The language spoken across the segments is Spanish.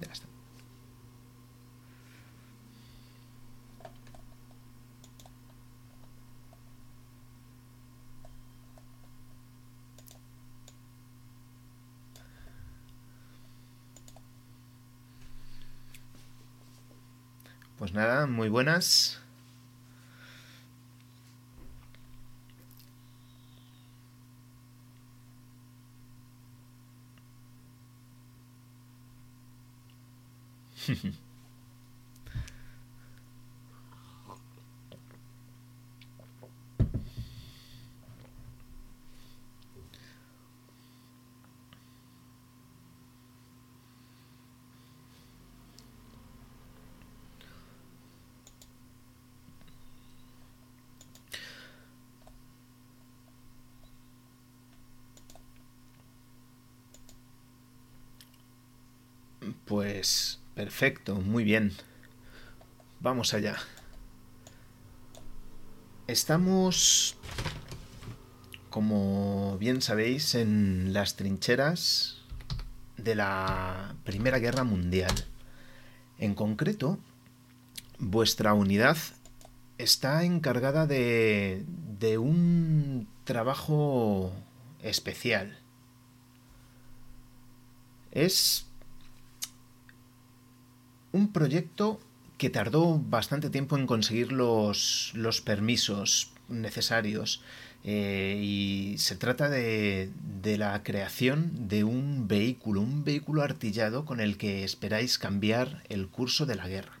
Está. Pues nada, muy buenas. Pues perfecto, muy bien. Vamos allá. Estamos, como bien sabéis, en las trincheras de la Primera Guerra Mundial. En concreto, vuestra unidad está encargada de, de un trabajo especial. Es un proyecto que tardó bastante tiempo en conseguir los, permisos necesarios. Eh, y se trata de, de, la creación de un vehículo, un vehículo artillado con el que esperáis cambiar el curso de la guerra.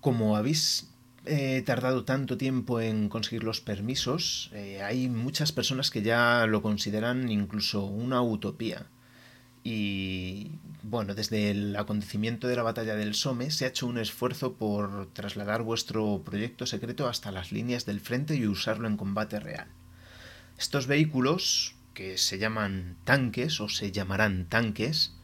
Como habéis eh, tardado tanto tiempo en conseguir los permisos, eh, hay muchas personas que ya lo consideran incluso una utopía. Y bueno, desde el acontecimiento de la batalla del Somme se ha hecho un esfuerzo por trasladar vuestro proyecto secreto hasta las líneas del frente y usarlo en combate real. Estos vehículos, que se llaman tanques o se llamarán tanques,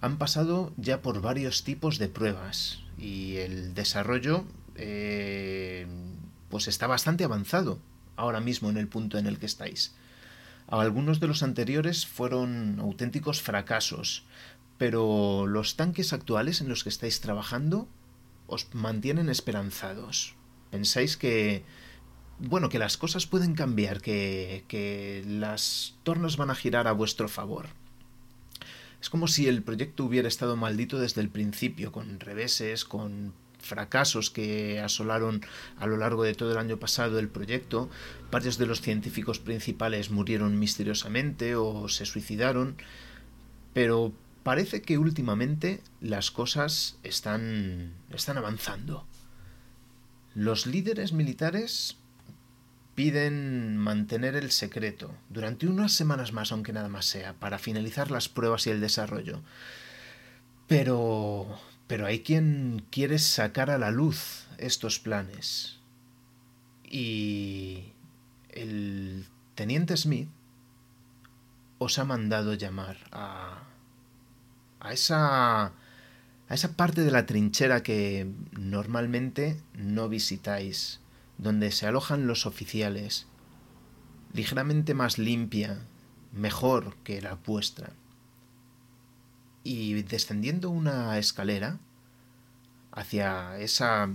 han pasado ya por varios tipos de pruebas y el desarrollo eh, pues está bastante avanzado ahora mismo en el punto en el que estáis. Algunos de los anteriores fueron auténticos fracasos, pero los tanques actuales en los que estáis trabajando os mantienen esperanzados. Pensáis que, bueno, que las cosas pueden cambiar, que, que las tornas van a girar a vuestro favor. Es como si el proyecto hubiera estado maldito desde el principio, con reveses, con fracasos que asolaron a lo largo de todo el año pasado el proyecto. Varios de los científicos principales murieron misteriosamente o se suicidaron, pero parece que últimamente las cosas están, están avanzando. Los líderes militares piden mantener el secreto durante unas semanas más, aunque nada más sea, para finalizar las pruebas y el desarrollo. Pero pero hay quien quiere sacar a la luz estos planes. Y el teniente Smith os ha mandado llamar a, a esa a esa parte de la trinchera que normalmente no visitáis, donde se alojan los oficiales, ligeramente más limpia, mejor que la vuestra y descendiendo una escalera hacia esa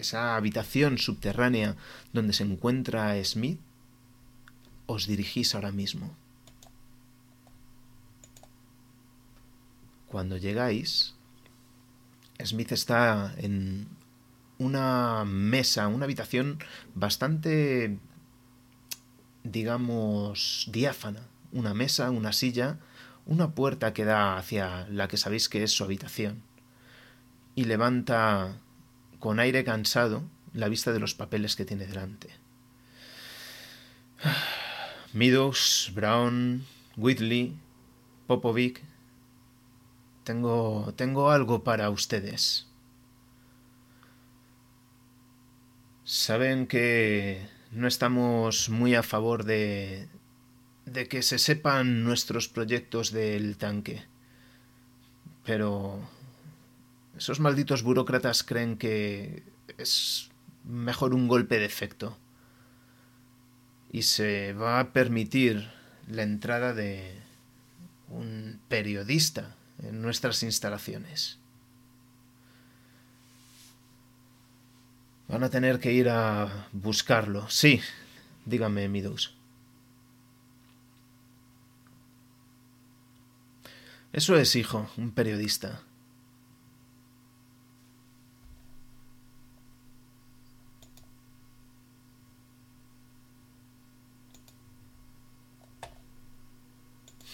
esa habitación subterránea donde se encuentra Smith, os dirigís ahora mismo. Cuando llegáis, Smith está en una mesa, una habitación bastante, digamos, diáfana. Una mesa, una silla, una puerta que da hacia la que sabéis que es su habitación, y levanta con aire cansado la vista de los papeles que tiene delante. Meadows, Brown, Whitley, Popovic. Tengo. tengo algo para ustedes. Saben que no estamos muy a favor de, de que se sepan nuestros proyectos del tanque. Pero esos malditos burócratas creen que es mejor un golpe de efecto. Y se va a permitir la entrada de un periodista en nuestras instalaciones. Van a tener que ir a buscarlo. Sí, dígame, Midos. Eso es, hijo, un periodista.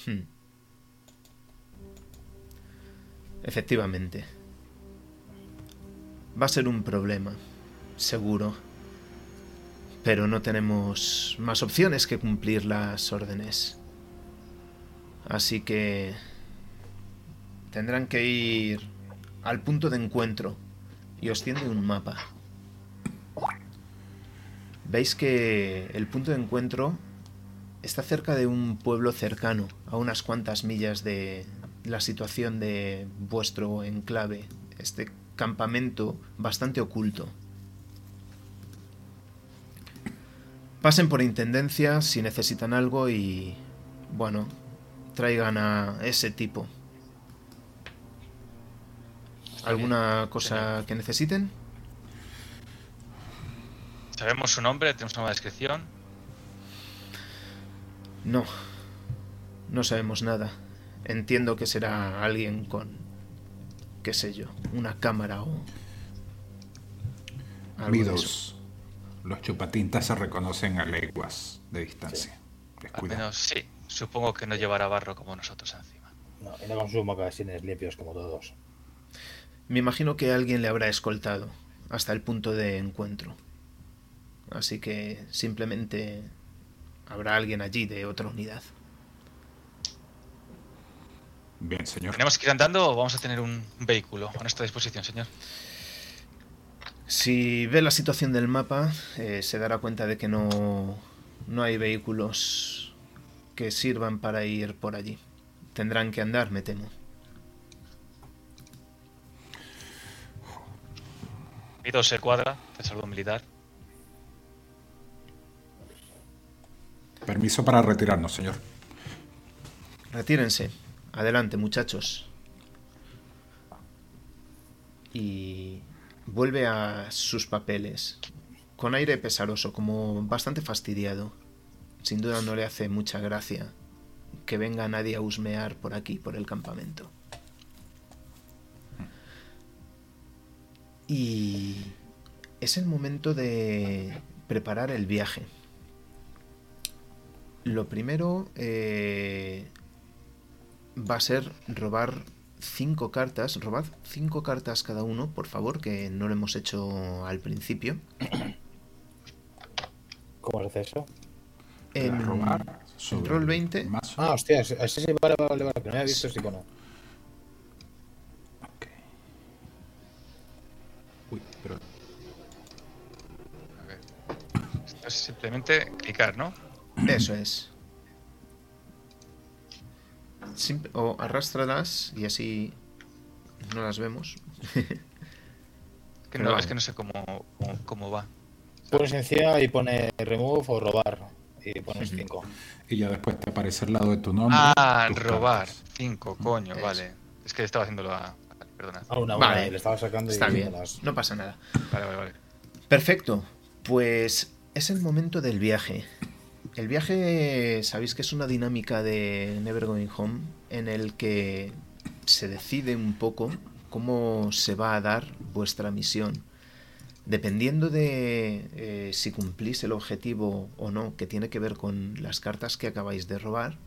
Hmm. Efectivamente. Va a ser un problema, seguro. Pero no tenemos más opciones que cumplir las órdenes. Así que tendrán que ir al punto de encuentro y os tiende un mapa. Veis que el punto de encuentro está cerca de un pueblo cercano, a unas cuantas millas de la situación de vuestro enclave, este campamento bastante oculto. Pasen por Intendencia si necesitan algo y, bueno, traigan a ese tipo. ¿Alguna cosa que necesiten? ¿Sabemos su nombre? ¿Tenemos una descripción? No, no sabemos nada. Entiendo que será alguien con, qué sé yo, una cámara o... Midos. Los chupatintas se reconocen a leguas de distancia. Al menos sí. Supongo que no llevará barro como nosotros encima. No, y no consumo mocasines limpios como todos. Me imagino que alguien le habrá escoltado hasta el punto de encuentro. Así que simplemente Habrá alguien allí de otra unidad. Bien, señor. ¿Tenemos que ir andando o vamos a tener un vehículo a nuestra disposición, señor? Si ve la situación del mapa, eh, se dará cuenta de que no, no hay vehículos que sirvan para ir por allí. Tendrán que andar, me temo. Pido se cuadra, de salud militar. Permiso para retirarnos, señor. Retírense. Adelante, muchachos. Y vuelve a sus papeles, con aire pesaroso, como bastante fastidiado. Sin duda no le hace mucha gracia que venga nadie a husmear por aquí, por el campamento. Y es el momento de preparar el viaje. Lo primero eh, va a ser robar cinco cartas. Robad cinco cartas cada uno, por favor, que no lo hemos hecho al principio. ¿Cómo se hace eso? En, robar en Roll 20. Ah, hostia, ese sí, vale, vale, vale, que no había visto ese icono. Ok. Uy, pero. A ver. Esto es simplemente clicar, ¿no? Eso es. O arrástralas y así no las vemos. Que Pero no, es que no sé cómo, cómo, cómo va. Pones encima y pone remove o robar. Y pones 5. Y ya después te aparece al lado de tu nombre. Ah, robar. cartas. Cinco, coño, Eso. vale. Es que estaba haciéndolo a. Perdona. A una, a una, Vale. le estaba sacando Está y bien, las- no pasa nada. Vale, vale, vale. Perfecto, pues es el momento del viaje. El viaje, sabéis que es una dinámica de Never Going Home en el que se decide un poco cómo se va a dar vuestra misión. Dependiendo de eh, si cumplís el objetivo o no, que tiene que ver con las cartas que acabáis de robar,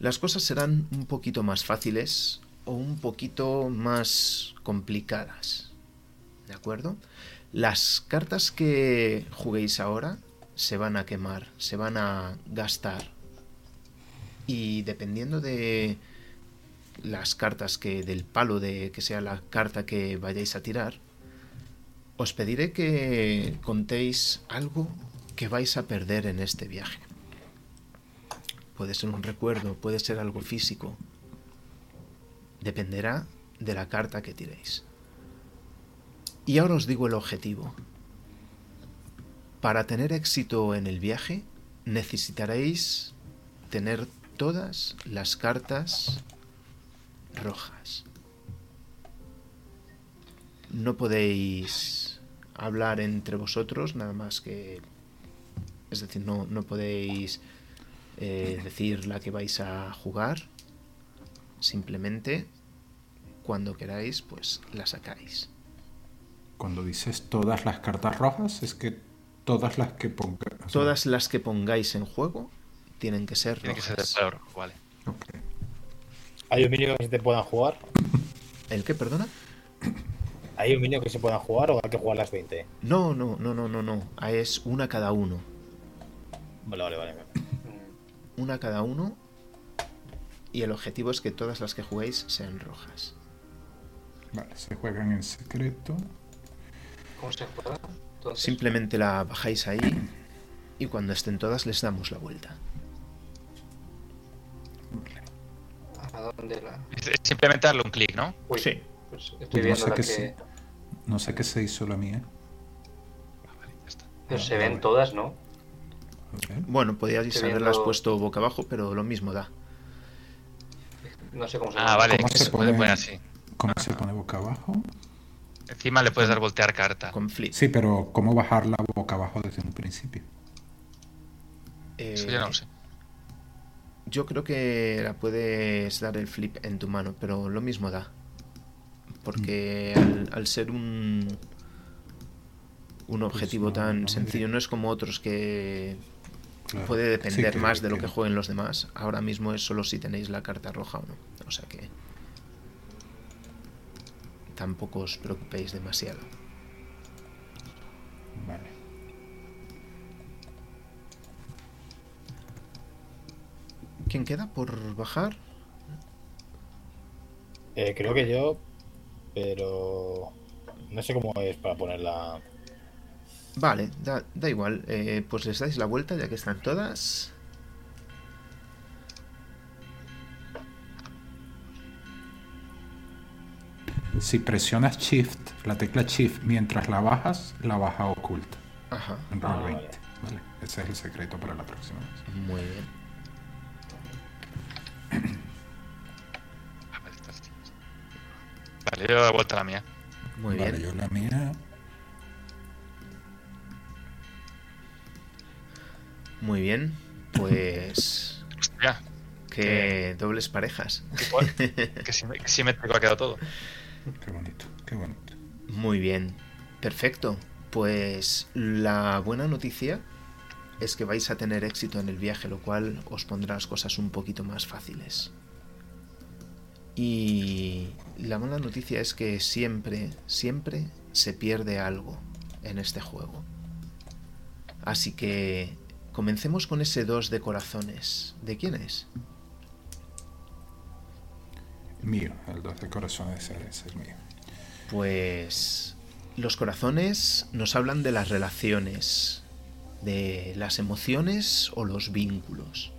las cosas serán un poquito más fáciles o un poquito más complicadas. ¿De acuerdo? Las cartas que juguéis ahora se van a quemar, se van a gastar. Y dependiendo de las cartas que del palo de que sea la carta que vayáis a tirar, os pediré que contéis algo que vais a perder en este viaje. Puede ser un recuerdo, puede ser algo físico. Dependerá de la carta que tiréis. Y ahora os digo el objetivo. Para tener éxito en el viaje necesitaréis tener todas las cartas rojas. No podéis hablar entre vosotros, nada más que... Es decir, no, no podéis eh, decir la que vais a jugar. Simplemente, cuando queráis, pues la sacáis. Cuando dices todas las cartas rojas, es que todas las que ponga. o sea, Todas las que pongáis en juego tienen que ser Tiene que ser rojas. de peor, vale. ok. ¿Hay un mínimo que se te puedan jugar? ¿El qué, perdona? ¿Hay un mínimo que se puedan jugar o hay que jugar las 20? No, no, no, no, no, no. Ah, Es una cada uno. Vale, vale, vale. Una cada uno. Y el objetivo es que todas las que juguéis sean rojas. Vale, se juegan en secreto. ¿Cómo se juega? Entonces, Simplemente la bajáis ahí. Y cuando estén todas les damos la vuelta. ¿A dónde la...? Simplemente darle un clic, ¿no? Uy, Sí. pues estoy Pues no viendo sé la que... se- No sé qué se hizo la mía. Ah, vale, ya está. Pero Ah, se ven bueno. todas, ¿no? Bueno, podíais Estoy haberlas viendo- puesto boca abajo, pero lo mismo da. No sé cómo se Ah, vale, ¿Cómo que se se puede pone? poner así. ¿Cómo se pone boca abajo? Encima le puedes dar voltear carta. Con flip. Sí, pero ¿cómo bajarla boca abajo desde un principio? Eso ya no lo sé. Eh, Yo creo que la puedes dar el flip en tu mano, pero lo mismo da. Porque al, al ser un, un objetivo no, tan no sencillo, no es como otros que Claro. puede depender Sí, más de lo que jueguen los demás. Ahora mismo es solo si tenéis la carta roja o no. O sea que tampoco os preocupéis demasiado. Vale. ¿Quién queda por bajar? Eh, creo que yo, pero no sé cómo es para ponerla. Vale, da, da igual. eh, pues les dais la vuelta ya que están todas. Si presionas Shift, la tecla Shift, mientras la bajas, la baja oculta. Ajá, En Ah, vale. 20. Vale. Ese es el secreto para la próxima vez. muy bien. Vale, yo doy vuelta a la mía. Muy vale, bien. yo la mía. Muy bien. Pues. Hostia, que dobles parejas. que simétrico ha quedado todo. Qué bonito, qué bonito. Muy bien. Perfecto. Pues la buena noticia es que vais a tener éxito en el viaje, lo cual os pondrá las cosas un poquito más fáciles. Y la mala noticia es que siempre, siempre se pierde algo en este juego. Así que comencemos con ese 2 de corazones. ¿De quién es? Mío, el 2 de corazones ese es mío. Pues los corazones nos hablan de las relaciones, de las emociones o los vínculos.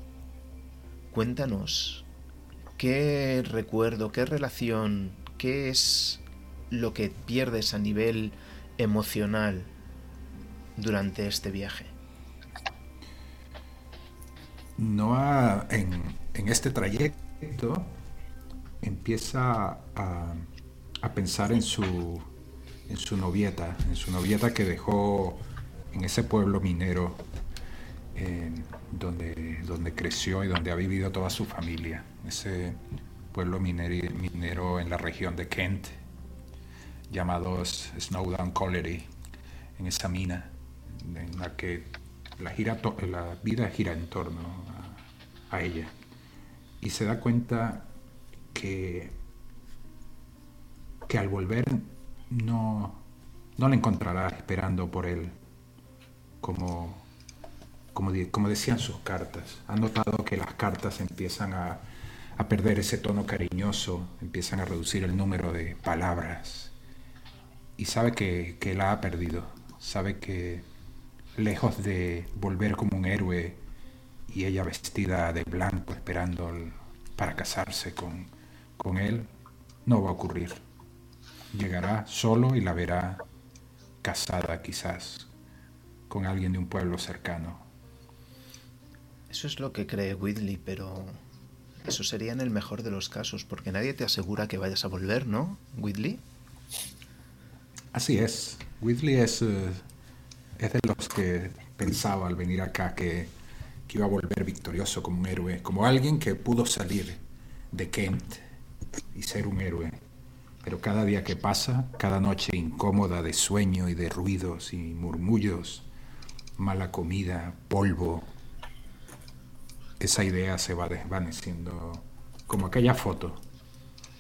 Cuéntanos, ¿qué recuerdo, qué relación, qué es lo que pierdes a nivel emocional durante este viaje? Noah en, en este trayecto empieza a, pensar en su, en su novieta, en su novieta que dejó en ese pueblo minero eh, donde, donde creció y donde ha vivido toda su familia. Ese pueblo mineri- minero en la región de Kent, llamado Snowdown Colliery, en esa mina en la que la vida gira en torno a, a ella. Y se da cuenta que, que al volver no, no la encontrará esperando por él, como, como, como decían sus cartas. Ha notado que las cartas empiezan a, a perder ese tono cariñoso, empiezan a reducir el número de palabras y sabe que, que la ha perdido, sabe que lejos de volver como un héroe y ella vestida de blanco esperando para casarse con, con él, no va a ocurrir. Llegará solo y la verá casada quizás con alguien de un pueblo cercano. Eso es lo que cree Whitley, pero Eso sería en el mejor de los casos, porque nadie te asegura que vayas a volver, ¿no, Whitley? Así es. Whitley es, eh, es de los que pensaba al venir acá que, que iba a volver victorioso como un héroe, como alguien que pudo salir de Kent y ser un héroe. Pero cada día que pasa, cada noche incómoda de sueño y de ruidos y murmullos, mala comida, polvo, esa idea se va desvaneciendo, como aquella foto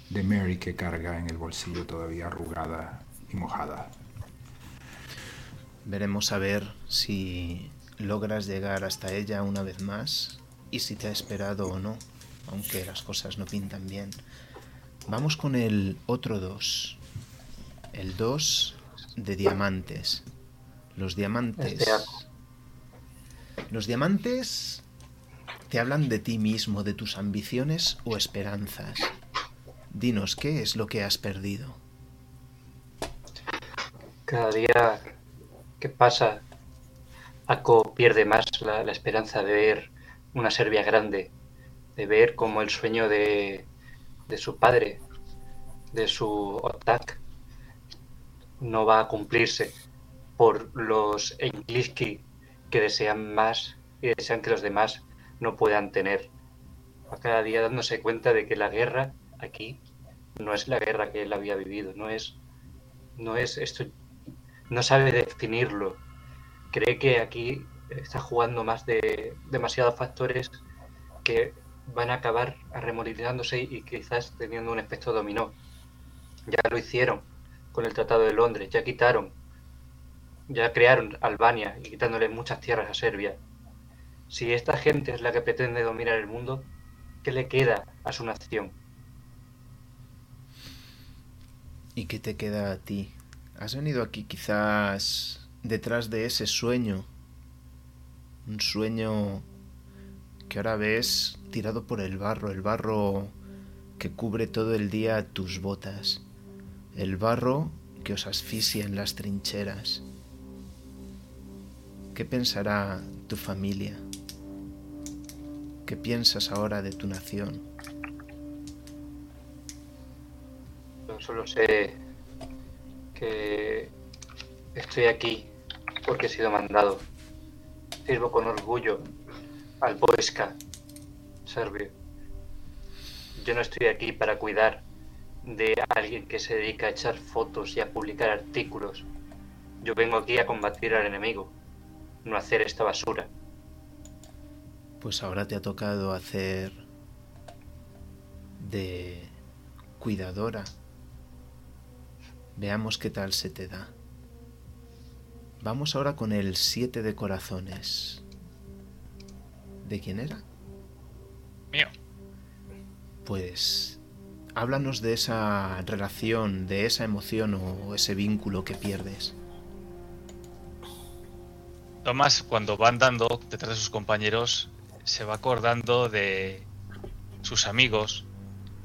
de Mary que carga en el bolsillo todavía arrugada y mojada. Veremos a ver si logras llegar hasta ella una vez más y si te ha esperado o no, aunque las cosas no pintan bien. Vamos con el otro 2. El 2 de diamantes. Los diamantes. Este. Los diamantes te hablan de ti mismo, de tus ambiciones o esperanzas. Dinos, ¿qué es lo que has perdido? Cada día que pasa, Ako pierde más la, la esperanza de ver una Serbia grande, de ver como el sueño de, de su padre, de su Otak, no va a cumplirse por los Engliski que desean más y desean que los demás no puedan tener. A cada día dándose cuenta de que la guerra aquí no es la guerra que él había vivido, no es, no es esto, no sabe definirlo. Cree que aquí está jugando más de demasiados factores que van a acabar arremolinándose y quizás teniendo un efecto dominó. Ya lo hicieron con el Tratado de Londres, ya quitaron, ya crearon Albania y quitándole muchas tierras a Serbia. Si esta gente es la que pretende dominar el mundo, ¿qué le queda a su nación? ¿Y qué te queda a ti? Has venido aquí quizás detrás de ese sueño. Un sueño que ahora ves tirado por el barro, el barro que cubre todo el día tus botas, el barro que os asfixia en las trincheras. ¿Qué pensará tu familia? ¿Qué piensas ahora de tu nación? Yo solo sé que estoy aquí porque he sido mandado. Sirvo con orgullo al Boiska serbio. Yo no estoy aquí para cuidar de alguien que se dedica a echar fotos y a publicar artículos. Yo vengo aquí a combatir al enemigo, no hacer esta basura. Pues ahora te ha tocado hacer de cuidadora. Veamos qué tal se te da. Vamos ahora con el 7 de corazones. ¿De quién era? Mío. Pues háblanos de esa relación, de esa emoción o ese vínculo que pierdes. Tomás, cuando va andando detrás de sus compañeros, se va acordando de sus amigos,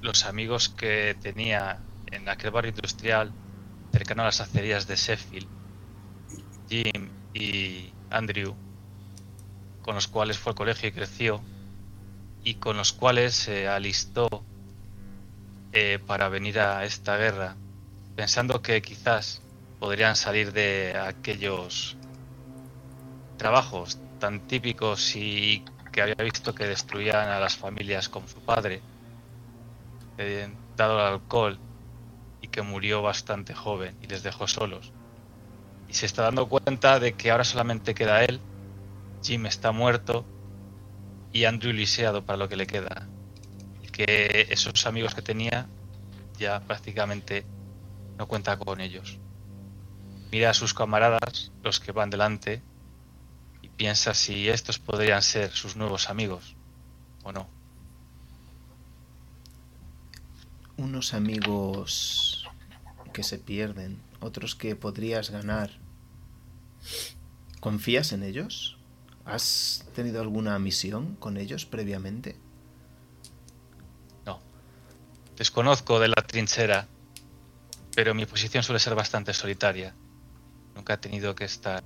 los amigos que tenía en aquel barrio industrial cercano a las acerías de Sheffield, Jim y Andrew, con los cuales fue al colegio y creció, y con los cuales se alistó eh, para venir a esta guerra, pensando que quizás podrían salir de aquellos trabajos tan típicos y que había visto que destruían a las familias como su padre, eh, dado al alcohol y que murió bastante joven y les dejó solos. Y se está dando cuenta de que ahora solamente queda él, Jim está muerto y Andrew liseado para lo que le queda. Que esos amigos que tenía ya prácticamente no cuenta con ellos. Mira a sus camaradas, los que van delante, y piensa si estos podrían ser sus nuevos amigos o no. Unos amigos que se pierden, otros que podrías ganar. ¿Confías en ellos? ¿Has tenido alguna misión con ellos previamente? No. Desconozco de la trinchera, pero mi posición suele ser bastante solitaria. Nunca he tenido que estar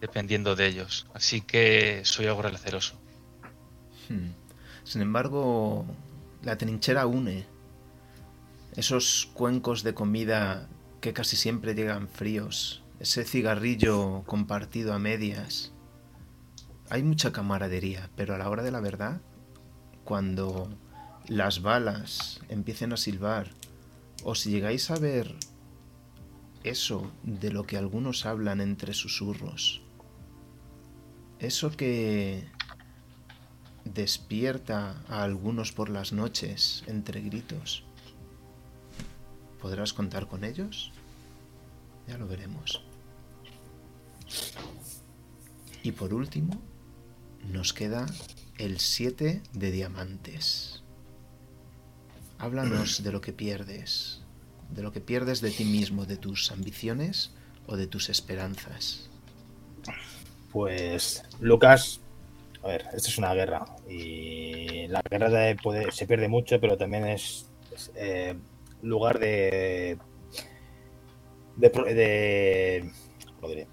dependiendo de ellos, así que soy algo receloso. Hmm. Sin embargo, la trinchera une. Esos cuencos de comida que casi siempre llegan fríos, ese cigarrillo compartido a medias. Hay mucha camaradería, pero a la hora de la verdad, cuando las balas empiecen a silbar, o si llegáis a ver eso de lo que algunos hablan entre susurros, eso que despierta a algunos por las noches entre gritos, ¿podrás contar con ellos? Ya lo veremos. Y por último, nos queda el 7 de diamantes. Háblanos de lo que pierdes, de lo que pierdes de ti mismo, de tus ambiciones o de tus esperanzas. Pues Lucas, a ver, esta es una guerra y la guerra se pierde mucho, pero también es, eh, lugar de de, de, de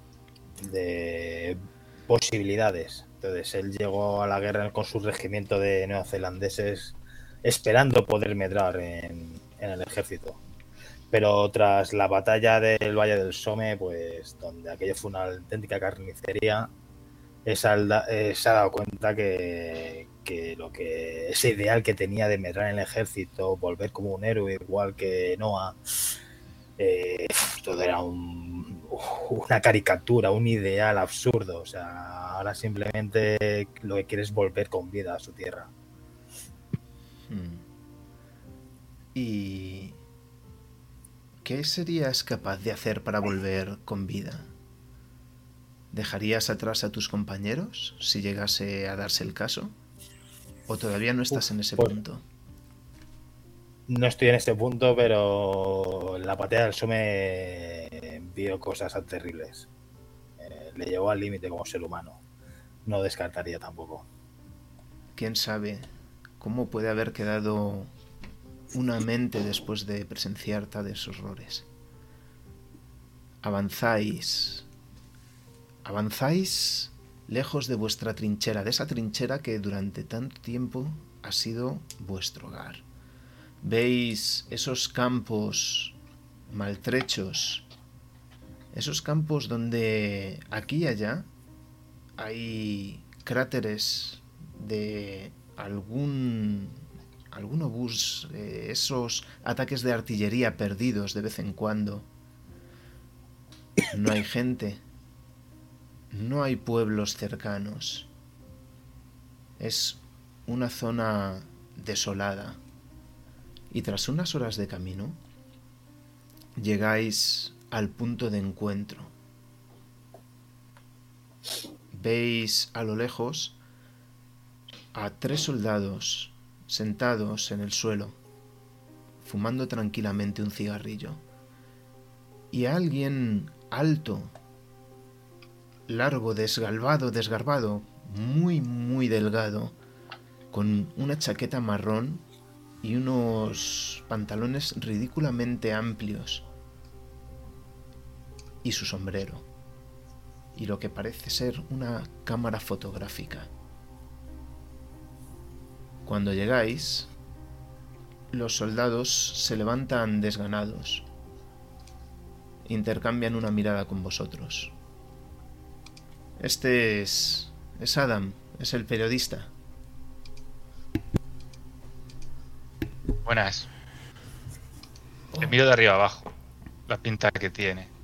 posibilidades. Entonces él llegó a la guerra con su regimiento de neozelandeses esperando poder medrar en, el ejército. Pero tras la batalla del Valle del Somme, pues donde aquello fue una auténtica carnicería, se ha dado cuenta que, que, lo que ese ideal que tenía de medrar en el ejército, volver como un héroe igual que Noah, eh, todo era un, una caricatura, un ideal absurdo. O sea, ahora simplemente lo que quiere es volver con vida a su tierra. Hmm. ¿Y qué serías capaz de hacer para volver con vida? ¿Dejarías atrás a tus compañeros si llegase a darse el caso? ¿O todavía no estás en ese pues, punto? No estoy en este punto, pero la patea del Sume cosas terribles. Eh, le llevó al límite como ser humano. No descartaría tampoco. ¿Quién sabe cómo puede haber quedado una mente después de presenciar tales horrores? Avanzáis. Avanzáis lejos de vuestra trinchera, de esa trinchera que durante tanto tiempo ha sido vuestro hogar veis esos campos maltrechos, esos campos donde aquí y allá hay cráteres de algún algún obús, eh, esos ataques de artillería perdidos de vez en cuando. No hay gente, no hay pueblos cercanos. Es una zona desolada y tras unas horas de camino llegáis al punto de encuentro. Veis a lo lejos a tres soldados sentados en el suelo, fumando tranquilamente un cigarrillo, y a alguien alto, largo, desgalvado, desgarbado, muy, muy delgado, con una chaqueta marrón y unos pantalones ridículamente amplios y su sombrero y lo que parece ser una cámara fotográfica. Cuando llegáis, los soldados se levantan desganados, intercambian una mirada con vosotros. Este es... es Adam, es el periodista. Buenas. Te miro de arriba abajo. La pinta que tiene.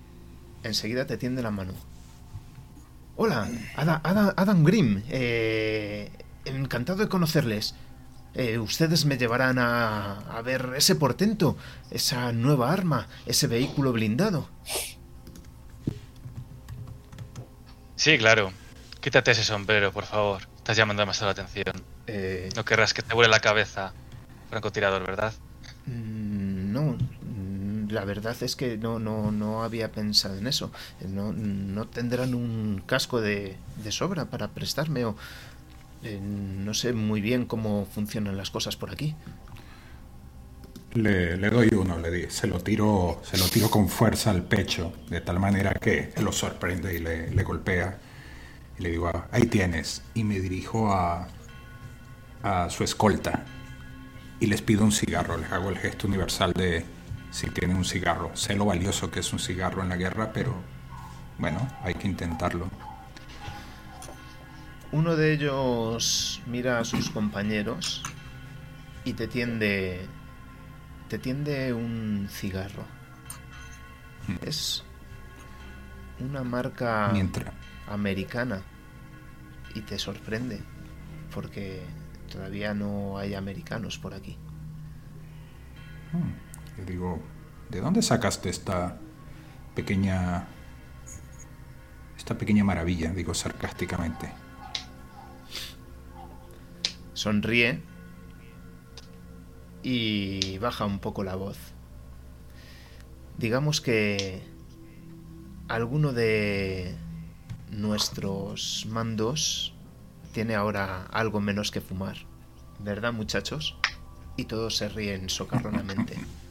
Enseguida te tiende la mano. Hola, Adam, Adam, Adam Grimm. Eh, encantado de conocerles. Eh, ustedes me llevarán a, a ver ese portento, esa nueva arma, ese vehículo blindado. Sí, claro. Quítate ese sombrero, por favor. Estás llamando demasiado la atención. Eh, No querrás que te vuele la cabeza. Francotirador, ¿verdad? mm, no, la verdad es que no, no, no había pensado en eso. No, no tendrán un casco de, de sobra para prestarme o... eh, no sé muy bien cómo funcionan las cosas por aquí. Le, le doy uno, le di, se lo tiro, se lo tiro con fuerza al pecho, de tal manera que lo sorprende y le, le golpea. Y le digo, ahí tienes. Y me dirijo a, a su escolta y les pido un cigarro. Les hago el gesto universal de si tienen un cigarro. Sé lo valioso que es un cigarro en la guerra, pero bueno, hay que intentarlo. Uno de ellos mira a sus compañeros y te tiende. te tiende un cigarro. Es una marca Mientras. americana y te sorprende porque todavía no hay americanos por aquí. Hmm. Le digo, ¿de dónde sacaste esta pequeña esta pequeña maravilla? Digo sarcásticamente. Sonríe y baja un poco la voz. Digamos que alguno de nuestros mandos tiene ahora algo menos que fumar. ¿Verdad, muchachos? Y todos se ríen socarronamente.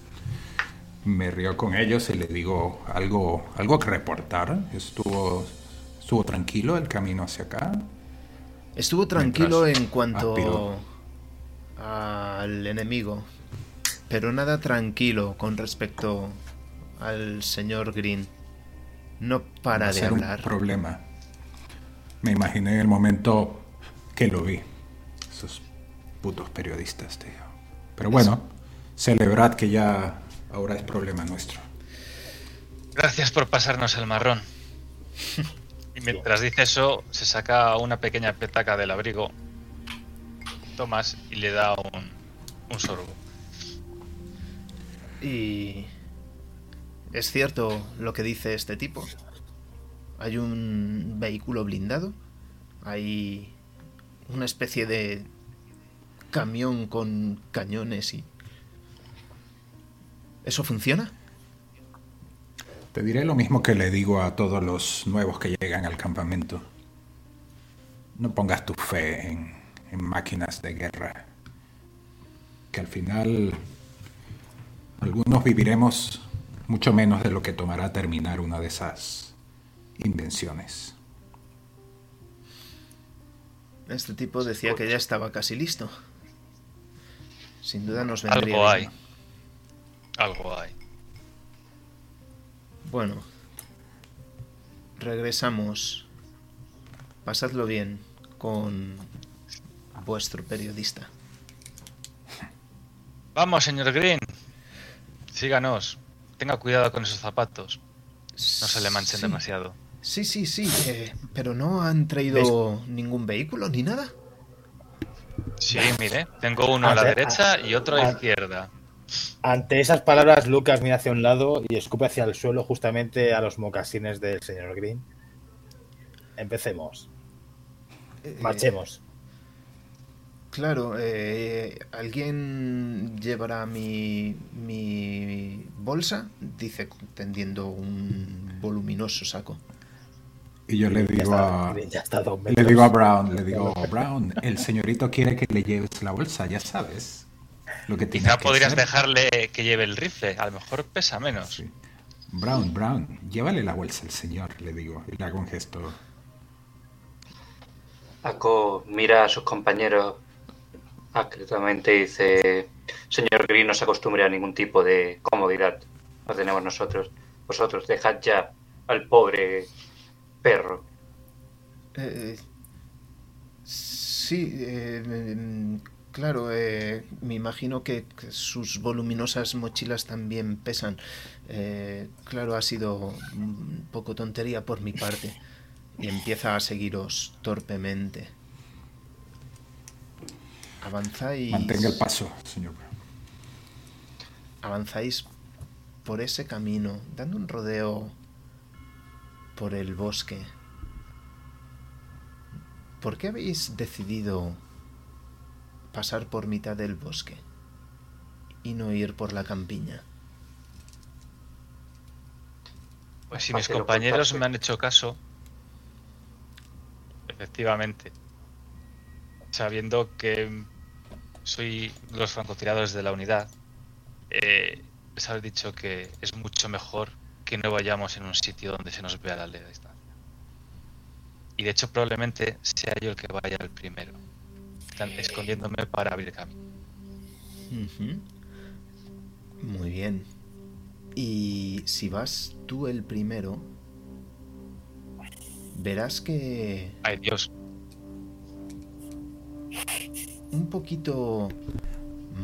Me río con ellos y le digo algo, algo que reportar. Estuvo, estuvo tranquilo el camino hacia acá. Estuvo tranquilo en cuanto al enemigo, pero nada tranquilo con respecto al señor Green. No para Va de ser un hablar. problema. Me imaginé en el momento que lo vi. Esos putos periodistas, tío. Pero bueno, celebrad que ya ahora es problema nuestro. Gracias por pasarnos el marrón. Y mientras dice eso, se saca una pequeña petaca del abrigo. Tomas y le da un, un sorbo. Y es cierto lo que dice este tipo. Hay un vehículo blindado. Hay una especie de camión con cañones y... ¿Eso funciona? Te diré lo mismo que le digo a todos los nuevos que llegan al campamento. No pongas tu fe en, en máquinas de guerra. Que al final algunos viviremos mucho menos de lo que tomará terminar una de esas invenciones. Este tipo decía que ya estaba casi listo. Sin duda nos vendría Algo hay. bien. Algo hay. Bueno, regresamos. Pasadlo bien con vuestro periodista. Vamos, señor Green. Síganos. Tenga cuidado con esos zapatos. No se le manchen Sí. demasiado. Sí, sí, sí, eh, pero no han traído ningún vehículo ni nada. Sí, mire. Tengo uno a la Ah, derecha y otro a la ah. izquierda. Ante esas palabras, Lucas mira hacia un lado y escupe hacia el suelo justamente a los mocasines del señor Green. Empecemos. Eh, Marchemos. Claro, eh, ¿alguien llevará mi, mi bolsa? Dice tendiendo un voluminoso saco. Y yo le Ya digo está, a, le digo a Brown, le digo, Brown, el señorito quiere que le lleves la bolsa, ya sabes. Lo que tienes Quizá que podrías dejarle que lleve el rifle. A lo mejor pesa menos. Sí. Brown, Brown, llévale la bolsa al señor, le digo, y le hago un gesto. Ako mira a sus compañeros acretamente y dice: Señor Green, no se acostumbre a ningún tipo de comodidad. Lo tenemos nosotros. Vosotros, dejad ya al pobre perro. Eh, sí, eh, claro, eh, me imagino que sus voluminosas mochilas también pesan. Eh, claro, ha sido un poco tontería por mi parte. Y empieza a seguiros torpemente. Avanzáis. Mantenga el paso, señor avanzáis por ese camino, dando un rodeo por el bosque. ¿Por qué habéis decidido pasar por mitad del bosque y no ir por la campiña? Pues si ¿Para mis compañeros contaste? me han hecho caso, efectivamente, sabiendo que soy los francotiradores de la unidad, eh, les habré dicho que es mucho mejor que no vayamos en un sitio donde se nos vea la ley de distancia. Y de hecho probablemente sea yo el que vaya el primero. Están escondiéndome para abrir camino. Muy bien. Y si vas tú el primero, verás que Ay, Dios. un poquito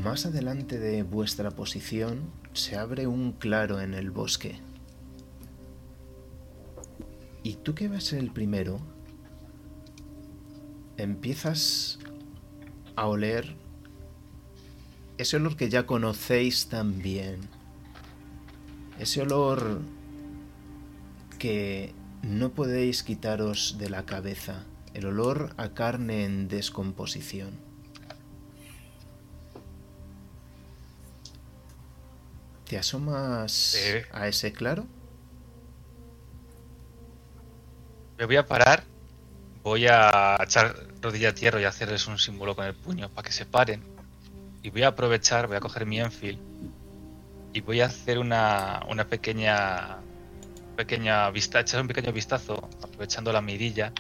más adelante de vuestra posición se abre un claro en el bosque. Y tú que vas el primero, empiezas a oler ese olor que ya conocéis tan bien. Ese olor que no podéis quitaros de la cabeza. El olor a carne en descomposición. ¿Te asomas Eh. a ese claro? Me voy a parar. Voy a echar rodilla a tierra y hacerles un símbolo con el puño para que se paren. Y voy a aprovechar, voy a coger mi Enfield y voy a hacer una, una pequeña pequeña vista, echar un pequeño vistazo, aprovechando la mirilla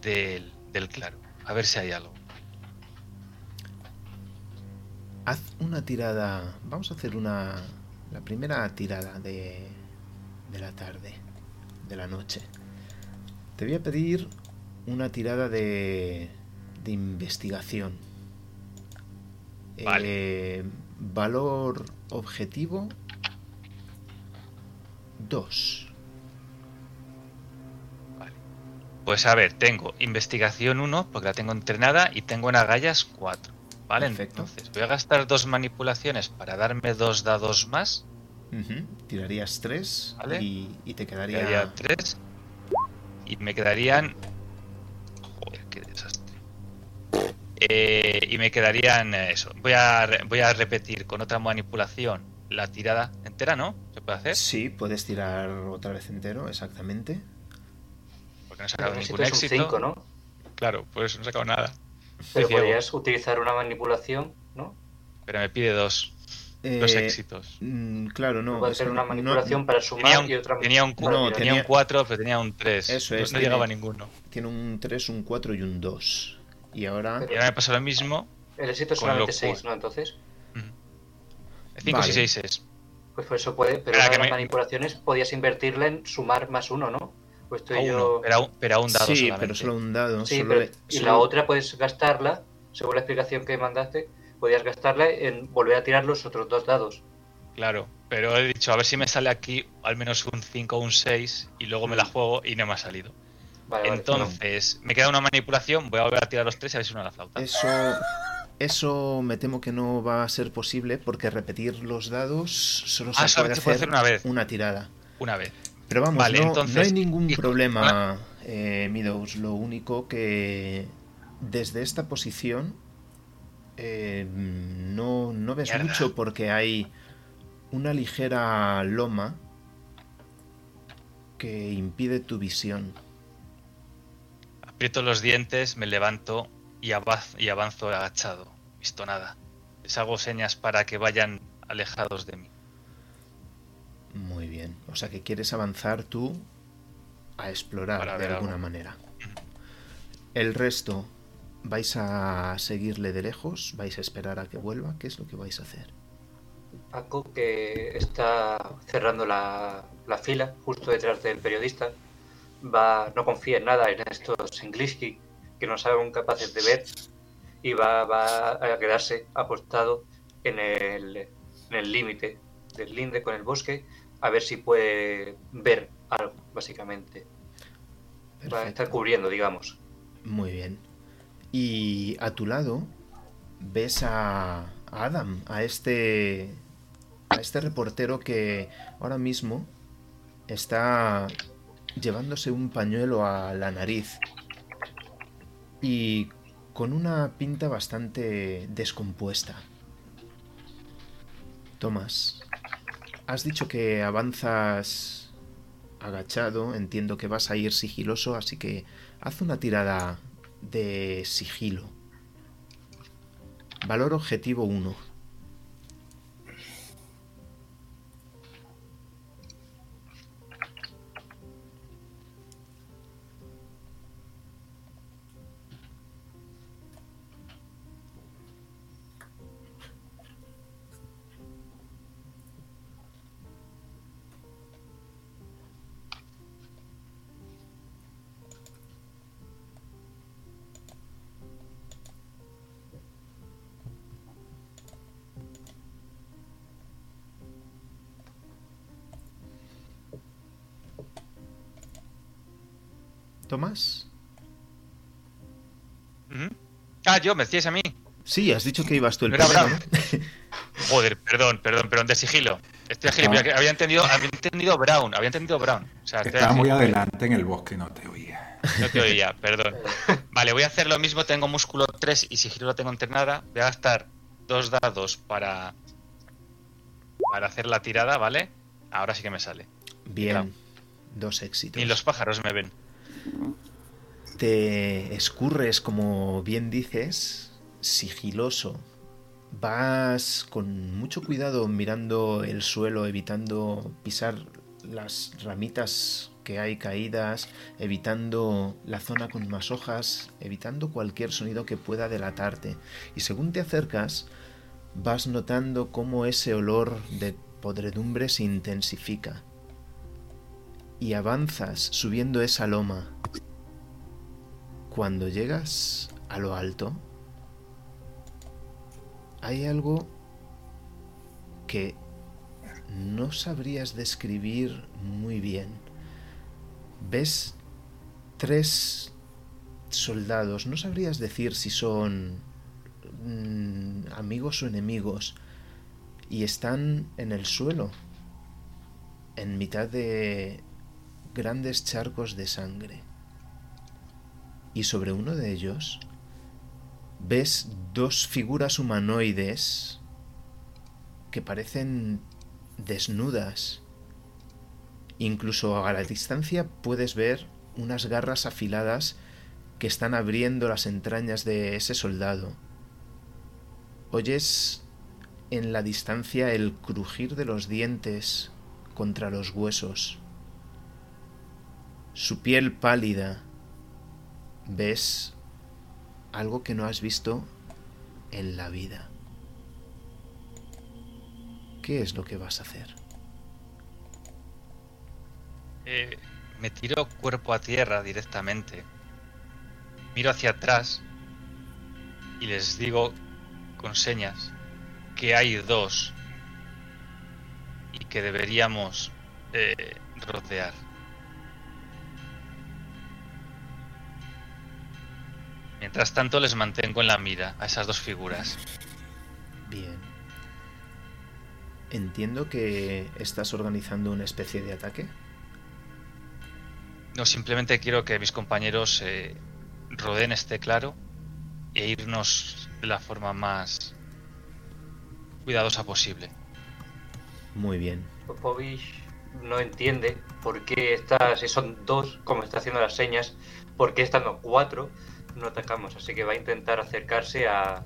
del, del claro. A ver si hay algo. Haz una tirada. Vamos a hacer una. La primera tirada de. de la tarde. De la noche. Te voy a pedir una tirada de. de investigación. Vale. Eh, valor objetivo. 2. Vale. Pues a ver, tengo investigación 1 porque la tengo entrenada y tengo en agallas 4. Vale, Perfecto. entonces voy a gastar dos manipulaciones para darme dos dados más. Tirarías 3 Vale. y, y te quedaría. Quedaría 3 y me quedarían. Joder, qué desastre. Eh, y me quedarían eso. Voy a, re- voy a repetir con otra manipulación la tirada entera, ¿no? ¿Se puede hacer? Sí, puedes tirar otra vez entero, exactamente. Porque no he sacado éxito ningún es un éxito. 5, ¿no? Claro, pues no he sacado nada. Pero podrías utilizar una manipulación, ¿no? Pero me pide dos. Dos Eh, éxitos. mm, claro, no. Hacer no- una manipulación para sumar un, y otra tenía un, para No, tirar. tenía tenía- un 4, pero tenía un 3. Eso es, no tiene- llegaba a ninguno. Tiene un 3, un 4 y un 2. Y ahora. Y ahora me pasa lo mismo. El éxito es solamente cual- 6, ¿no? Entonces, 5 Vale. y 6 es. pues por eso puede. Pero las me- manipulaciones podías invertirla en sumar más uno, ¿no? Pues estoy A yo. uno, pero, a un, pero a un dado sí, solamente. pero solo un dado. Sí, solo pero- y solo- la otra puedes gastarla, según la explicación que mandaste, podías gastarla en volver a tirar los otros dos dados. Claro, pero he dicho a ver si me sale aquí al menos un 5 o un 6 y luego me la juego y no me ha salido. Vale, vale. Entonces, me queda una manipulación, voy a volver a tirar los 3 y a ver si suena la flauta. Eso. Eso me temo que no va a ser posible porque repetir los dados solo se Ah, puede se puede hacer hacer una vez. una tirada. Una vez. Pero vamos, Vale, no, entonces- no hay ningún problema, eh, Meadows. Lo único que desde esta posición eh, no, no ves Mierda. mucho porque hay una ligera loma que impide tu visión. Aprieto los dientes, me levanto y, avaz- y avanzo agachado. Visto nada. Les hago señas para que vayan alejados de mí. Muy bien. O sea que quieres avanzar tú a explorar Para de alguna algo. manera. El resto, ¿vais a seguirle de lejos? ¿Vais a esperar a que vuelva? ¿Qué es lo que vais a hacer? Paco, que está cerrando la, la fila justo detrás del periodista, va, no confía en nada en estos Engliski que no saben capaces de ver y va, va a quedarse apostado en el en el límite del linde con el bosque a ver si puede ver algo, básicamente. Va a estar Perfecto. cubriendo, digamos. Muy bien. Y a tu lado ves a a Adam, a este a este reportero que ahora mismo está llevándose un pañuelo a la nariz y con una pinta bastante descompuesta. Tomás, has dicho que avanzas agachado, entiendo que vas a ir sigiloso, así que haz una tirada de sigilo. Valor objetivo 1. Tomás? Ah, yo, me decías a mí. Sí, has dicho que ibas tú el primero, Brown. ¿no? Joder, perdón, perdón, perdón, de sigilo. Estoy No. que había entendido, había entendido Brown, había entendido Brown. O sea, Estaba muy adelante en el bosque, no te oía. No te oía, perdón. Vale, voy a hacer lo mismo, tengo músculo 3 y sigilo lo tengo entrenada. Voy a gastar dos dados para para hacer la tirada, ¿vale? Ahora sí que me sale. Bien, Claro. dos éxitos. Ni los pájaros me ven. Te escurres, como bien dices, sigiloso. Vas con mucho cuidado mirando el suelo, evitando pisar las ramitas que hay caídas, evitando la zona con más hojas, evitando cualquier sonido que pueda delatarte. Y según te acercas, vas notando cómo ese olor de podredumbre se intensifica. Y avanzas subiendo esa loma. Cuando llegas a lo alto, hay algo que no sabrías describir muy bien. Ves tres soldados, no sabrías decir si son mm, amigos o enemigos, y están en el suelo, en mitad de grandes charcos de sangre. Y sobre uno de ellos ves dos figuras humanoides que parecen desnudas. Incluso a la distancia puedes ver unas garras afiladas que están abriendo las entrañas de ese soldado. Oyes en la distancia el crujir de los dientes contra los huesos. Su piel pálida. Ves algo que no has visto en la vida. ¿Qué es lo que vas a hacer? Eh, me tiro cuerpo a tierra directamente. Miro hacia atrás y les digo con señas que hay dos y que deberíamos eh, rodear. Mientras tanto les mantengo en la mira a esas dos figuras. Bien. Entiendo que estás organizando una especie de ataque. No, simplemente quiero que mis compañeros eh, rodeen este claro e irnos de la forma más cuidadosa posible. Muy bien. Popovich no entiende por qué está, si son dos, como está haciendo las señas, por qué estando cuatro no atacamos. Así que va a intentar acercarse a,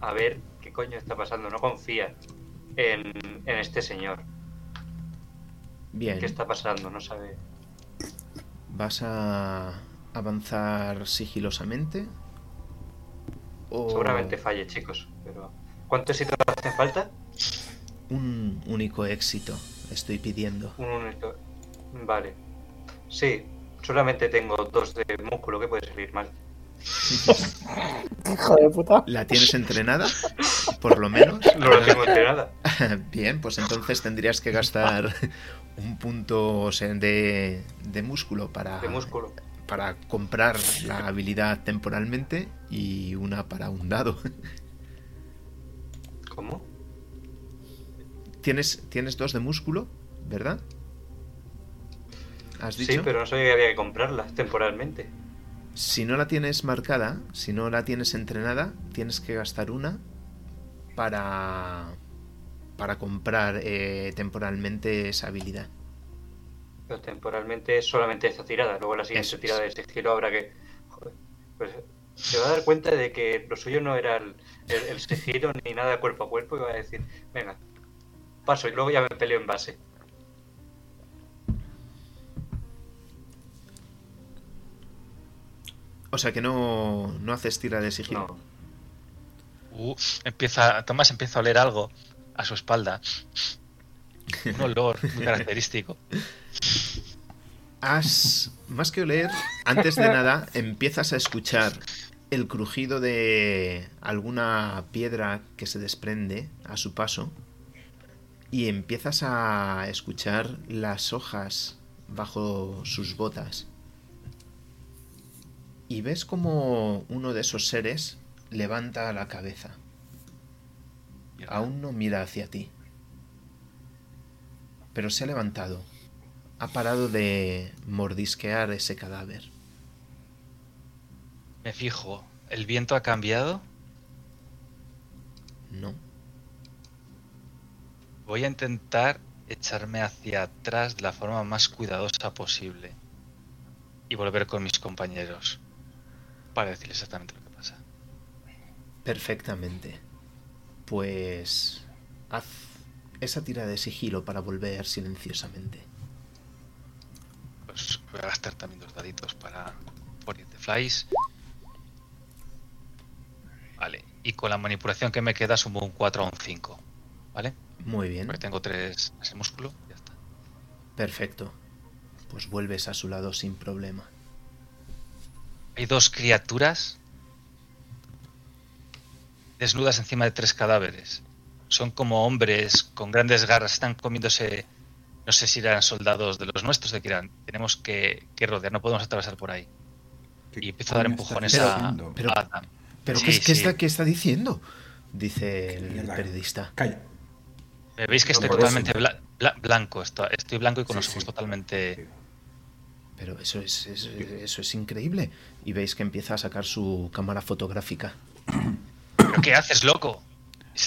a ver qué coño está pasando. No confía en, en este señor. Bien. ¿Qué está pasando? No sabe. ¿Vas a avanzar sigilosamente? ¿O Seguramente falle, chicos. Pero ¿cuántos éxitos hacen falta? un único éxito estoy pidiendo? Un único. Vale. Sí, solamente tengo dos de músculo que puede salir mal. Hijo de puta. ¿La tienes entrenada? Por lo menos. No lo tengo entrenada. Bien, pues entonces tendrías que gastar un punto o sea, de, de músculo para, De músculo. para comprar la habilidad temporalmente y una para un dado. ¿Cómo? Tienes, tienes dos de músculo, ¿verdad? ¿Has dicho? Sí, pero no sabía que había que comprarlas temporalmente. Si no la tienes marcada, si no la tienes entrenada, tienes que gastar una para para comprar eh, temporalmente esa habilidad. Pero temporalmente es solamente esta tirada. Luego la siguiente Eso es. tirada de sigilo habrá que. Joder, pues se va a dar cuenta de que lo suyo no era el, el, el sigilo ni nada cuerpo a cuerpo y va a decir, venga, paso y luego ya me peleo en base. O sea que no, no haces tira de sigilo. No. Uh, empieza, Tomás empieza a oler algo a su espalda. Un olor muy característico. Has, más que oler, antes de nada empiezas a escuchar el crujido de alguna piedra que se desprende a su paso y empiezas a escuchar las hojas bajo sus botas. Y ves como uno de esos seres levanta la cabeza. Aún no mira hacia ti. Pero se ha levantado. Ha parado de mordisquear ese cadáver. Me fijo, ¿el viento ha cambiado? No. Voy a intentar echarme hacia atrás de la forma más cuidadosa posible y volver con mis compañeros para decirles exactamente lo que pasa. Perfectamente. Pues haz esa tira de sigilo para volver silenciosamente. Pues voy a gastar también dos daditos para Pocket the Flies. Vale, y con la manipulación que me queda sumo un 4 a un 5. ¿Vale? Muy bien. Porque tengo 3 ese músculo, ya está. Perfecto. Pues vuelves a su lado sin problema. Hay dos criaturas desnudas encima de tres cadáveres. Son como hombres con grandes garras, están comiéndose, no sé si eran soldados de los nuestros, de que eran. Tenemos que, que rodear, no podemos atravesar por ahí. ¿Qué Y empiezo a dar empujones a? Pero- a Adam. ¿Pero Sí, qué, sí. está, qué está diciendo? Dice el Mierda. periodista. Calla. Veis que No estoy totalmente bla- bla- blanco, esto- estoy blanco y con Sí, los ojos sí. totalmente... Pero eso es, es- eso es increíble. Y veis que empieza a sacar su cámara fotográfica. ¿Pero qué haces, loco?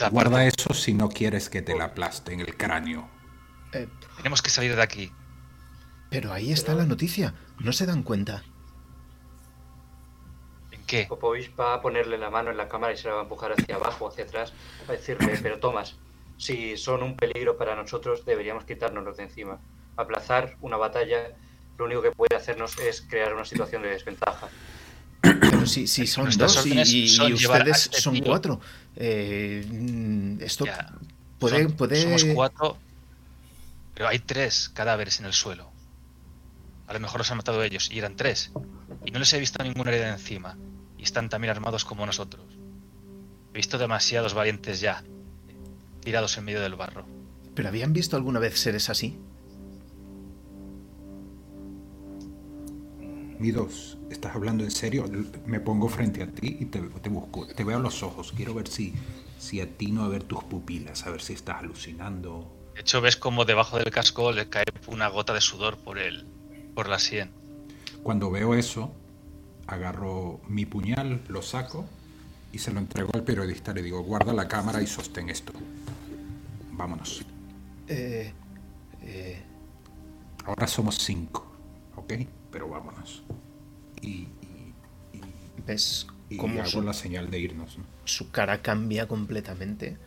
La Guarda eso si no quieres que te la aplaste en el cráneo. Eh, Tenemos que salir de aquí. pero ahí está la noticia. No se dan cuenta. ¿En qué? Popovich va a ponerle la mano en la cámara y se la va a empujar hacia abajo, hacia atrás, va a decirle, pero Tomás, si son un peligro para nosotros, deberíamos quitárnoslos de encima. Aplazar una batalla, lo único que puede hacernos es crear una situación de desventaja. Pero si, si son Nuestras dos y, son ustedes este son tío. cuatro. Eh, mm, esto Ya, puede... Son- puede... Somos cuatro, pero hay tres cadáveres en el suelo. A lo mejor los han matado ellos, y eran tres. Y no les he visto ninguna herida encima. Y están también armados como nosotros. He visto demasiados valientes ya, tirados en medio del barro. ¿Pero habían visto alguna vez seres así? Mi dos, ¿estás hablando en serio? Me pongo frente a ti y te, te busco. Te veo a los ojos. Quiero ver si, si atino a ver tus pupilas, a ver si estás alucinando. De hecho, ves como debajo del casco le cae una gota de sudor por el, por la sien. Cuando veo eso, agarro mi puñal, lo saco y se lo entrego al periodista. Le digo, guarda la cámara y sostén esto. Vámonos. Eh, eh, Ahora somos cinco, ¿ok? Pero vámonos. Y, y, ¿Ves y, y cómo hago su, la señal de irnos. ¿no? su cara cambia completamente?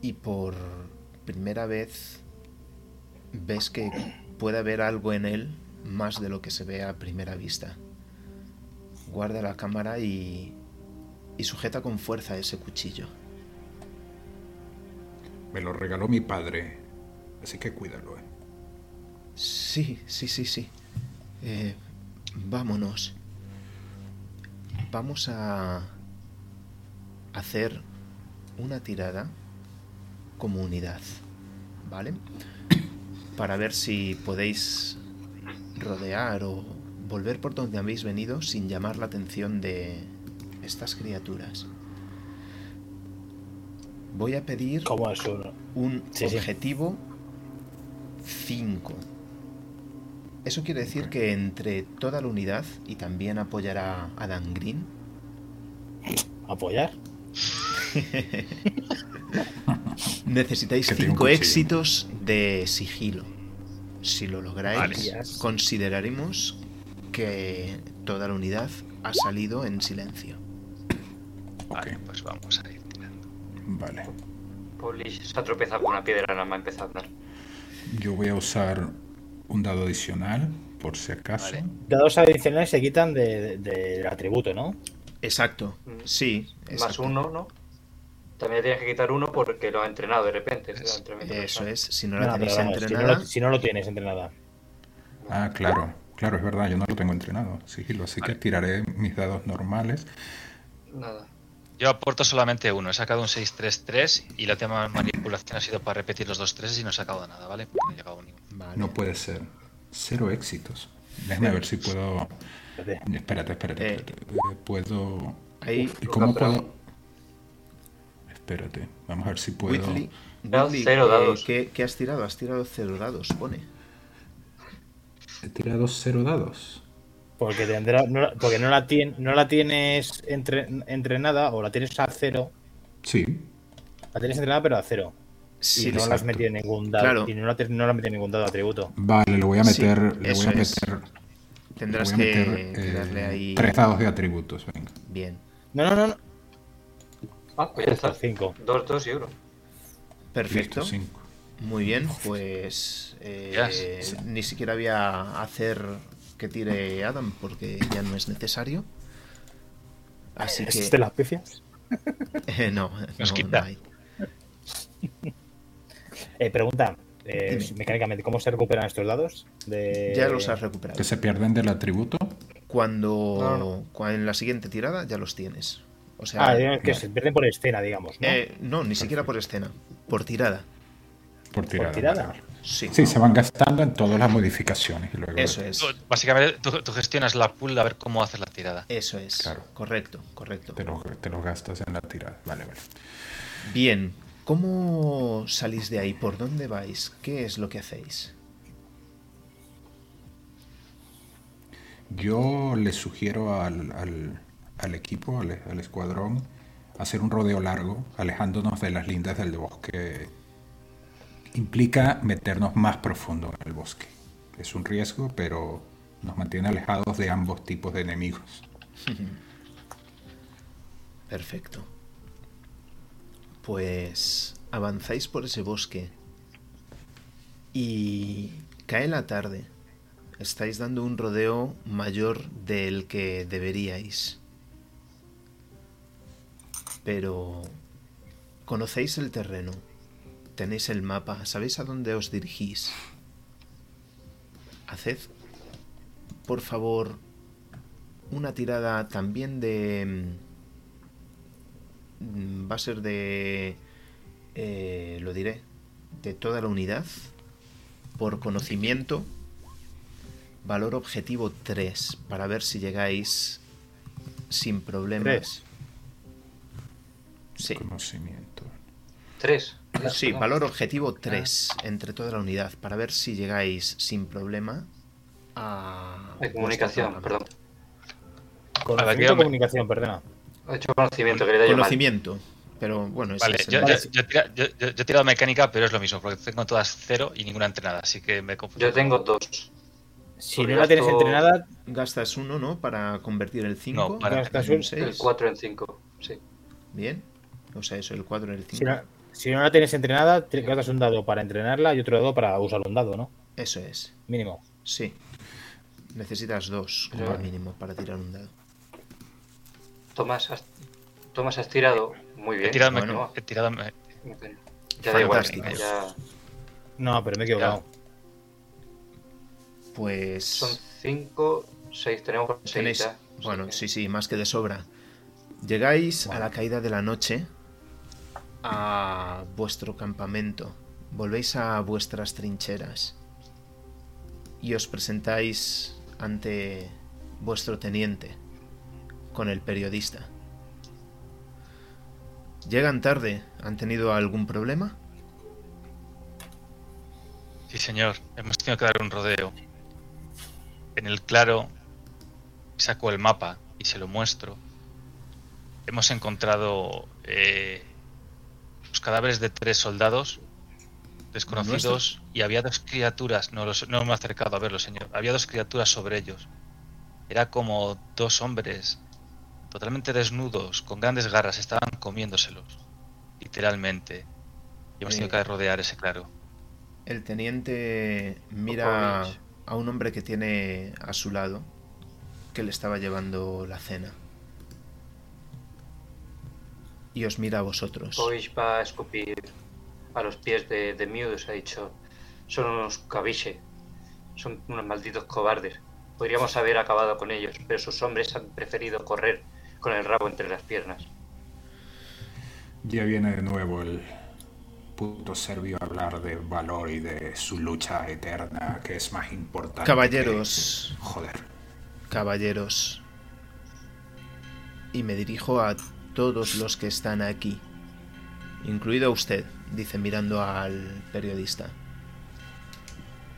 Y por primera vez ves que puede haber algo en él más de lo que se ve a primera vista. Guarda la cámara y, y sujeta con fuerza ese cuchillo. Me lo regaló mi padre, así que cuídalo, ¿eh? Sí, sí, sí, sí. Eh, vámonos. Vamos a hacer una tirada como unidad, ¿vale? Para ver si podéis rodear o volver por donde habéis venido sin llamar la atención de estas criaturas. Voy a pedir un Sí, objetivo 5. Eso quiere decir que entre toda la unidad y también apoyará a Dan Green, ¿Apoyar? necesitáis Que tiene un 5 cuchillo. éxitos de sigilo. Si lo lográis, Vale. consideraremos que toda la unidad ha salido en silencio. Vale, pues vamos a ir tirando. Vale. Polish se ha tropezado con una piedra, nada más empezar a andar. Yo voy a usar un dado adicional, por si acaso. Vale. Dados adicionales se quitan de- de- del atributo, ¿no? Exacto, Mm. sí. Más exacto. uno, ¿no? También tienes que quitar uno porque lo ha entrenado de repente. Eso es, si no No, la tenéis vamos, si, no entrenada. lo, si no lo tienes entrenada. Ah, claro. Claro, es verdad, yo no lo tengo entrenado. Sigilo, así que tiraré mis dados normales. Nada. Yo aporto solamente uno. He sacado un 6-3-3 y la tema manipulación ha sido para repetir los dos 3 y no he sacado nada, ¿vale? No he llegado. Vale. No puede ser. Cero éxitos. Déjame ver si puedo Espérate, espérate. Eh, espérate. Eh, Puedo. Ahí, Uf, ¿Y cómo puedo.? Espérate, vamos a ver si puedo. Whitley, cero eh, dados. ¿qué, qué has tirado? Has tirado cero dados, pone. He tirado cero dados. Porque tendrá, no, la- porque no la, tien- no la tienes entre- entrenada o la tienes a cero. Sí. La tienes entrenada pero a cero. Sí, y no la has metido en ningún dado. Claro. Y no la, no la has metido en ningún dado de atributo. Vale, le voy a Sí, meter. le voy a es. meter. Tendrás le voy a que, meter, que eh, darle ahí. Tres dados de atributos, venga. Bien, No, no, no. no. Ah, pues ya está. Cinco. Dos, dos y uno. perfecto. Listo, cinco. Muy bien, pues eh, Yes. ni siquiera voy a hacer que tire Adam porque ya no es necesario. Así que ¿Existen las pifias? eh, no, Nos no, quita. no hay. Eh, pregunta. eh, mecánicamente, ¿cómo se recuperan estos dados? De... Ya los has recuperado. Que se pierden del atributo. Cuando, No, no. cua- en la siguiente tirada ya los tienes. O sea, Ah, que vale. se pierden por escena, digamos, ¿no? eh, no, ni siquiera por escena, por tirada. Por tirada. Sí, Sí, se van gastando en todas las modificaciones. Y luego eso es. Tú- Básicamente, tú, tú gestionas la pool a ver cómo haces la tirada. Eso es. Claro. Correcto, correcto. Te los te los gastas en la tirada. Vale, vale. Bien, ¿cómo salís de ahí? ¿Por dónde vais? ¿Qué es lo que hacéis? Yo le sugiero al, al- al equipo, al, al escuadrón, hacer un rodeo largo, alejándonos de las lindes del bosque. Implica meternos más profundo en el bosque. Es un riesgo, pero nos mantiene alejados de ambos tipos de enemigos. Perfecto. Pues avanzáis por ese bosque y cae la tarde. Estáis dando un rodeo mayor del que deberíais. Pero conocéis el terreno, tenéis el mapa, sabéis a dónde os dirigís. Haced, por favor, una tirada también de... mm, Va a ser de... eh, lo diré, de toda la unidad, por conocimiento, valor objetivo 3, para ver si llegáis sin problemas. Tres. Sí. Conocimiento. Tres. Sí, valor objetivo 3 entre toda la unidad para ver si llegáis sin problema a... De comunicación, perdón. Conocimiento hombre. comunicación, perdona. He hecho conocimiento, que le he dado yo mal. Conocimiento, pero bueno, Vale, es yo, Vale, yo- yo he tira- yo- yo- yo he tirado mecánica, pero es lo mismo, porque tengo todas cero y ninguna entrenada, así que me confundo. Yo tengo dos. Si no la tienes entrenada, Gastas uno, ¿no? Para convertir el 5 No, para- Gastas un- un 6. El 4 en 5. Sí. Bien. O sea, eso, el 4 en el 5. si si no la tienes entrenada, te gastas un dado para entrenarla y otro dado para usar un dado, ¿no? Eso es. Mínimo. Sí. Necesitas dos como Vale. mínimo para tirar un dado. Tomás, has, Tomás, has tirado muy bien. He tirado, Bueno. he tirado me- Ya da igual. Ya No, pero me he equivocado. Pues... son 5, 6. Tenemos 6 Tenéis, ya. bueno, sí, sí, más que de sobra. Llegáis a la caída de la noche a vuestro campamento. Volvéis a vuestras trincheras y os presentáis ante vuestro teniente con el periodista. Llegan tarde. ¿Han tenido algún problema? Sí, señor, hemos tenido que dar un rodeo. En el claro saco el mapa y se lo muestro. Hemos encontrado eh, los cadáveres de tres soldados desconocidos y había dos criaturas, no, los, no me he acercado a verlo, señor. Había dos criaturas sobre ellos. Era como dos hombres totalmente desnudos, con grandes garras, estaban comiéndoselos, literalmente. Y hemos tenido que rodear ese claro. El teniente mira a un hombre que tiene a su lado, que le estaba llevando la cena. Y os mira a vosotros. Poish va a escupir a los pies de, de Muse. Ha dicho: Son unos cabiche. Son unos malditos cobardes. Podríamos haber acabado con ellos, pero sus hombres han preferido correr con el rabo entre las piernas. Ya viene de nuevo el puto serbio a hablar de valor y de su lucha eterna, que es más importante. Caballeros. que- Joder. Caballeros, y me dirijo a todos los que están aquí, incluido usted, dice mirando al periodista.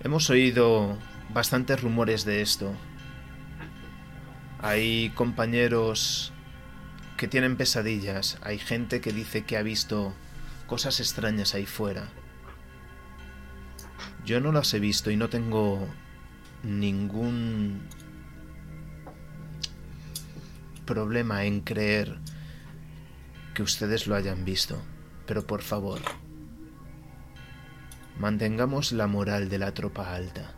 Hemos oído bastantes rumores de esto. Hay compañeros que tienen pesadillas, hay gente que dice que ha visto cosas extrañas ahí fuera. Yo no las he visto y no tengo ningún problema en creer que ustedes lo hayan visto. Pero por favor, mantengamos la moral de la tropa alta.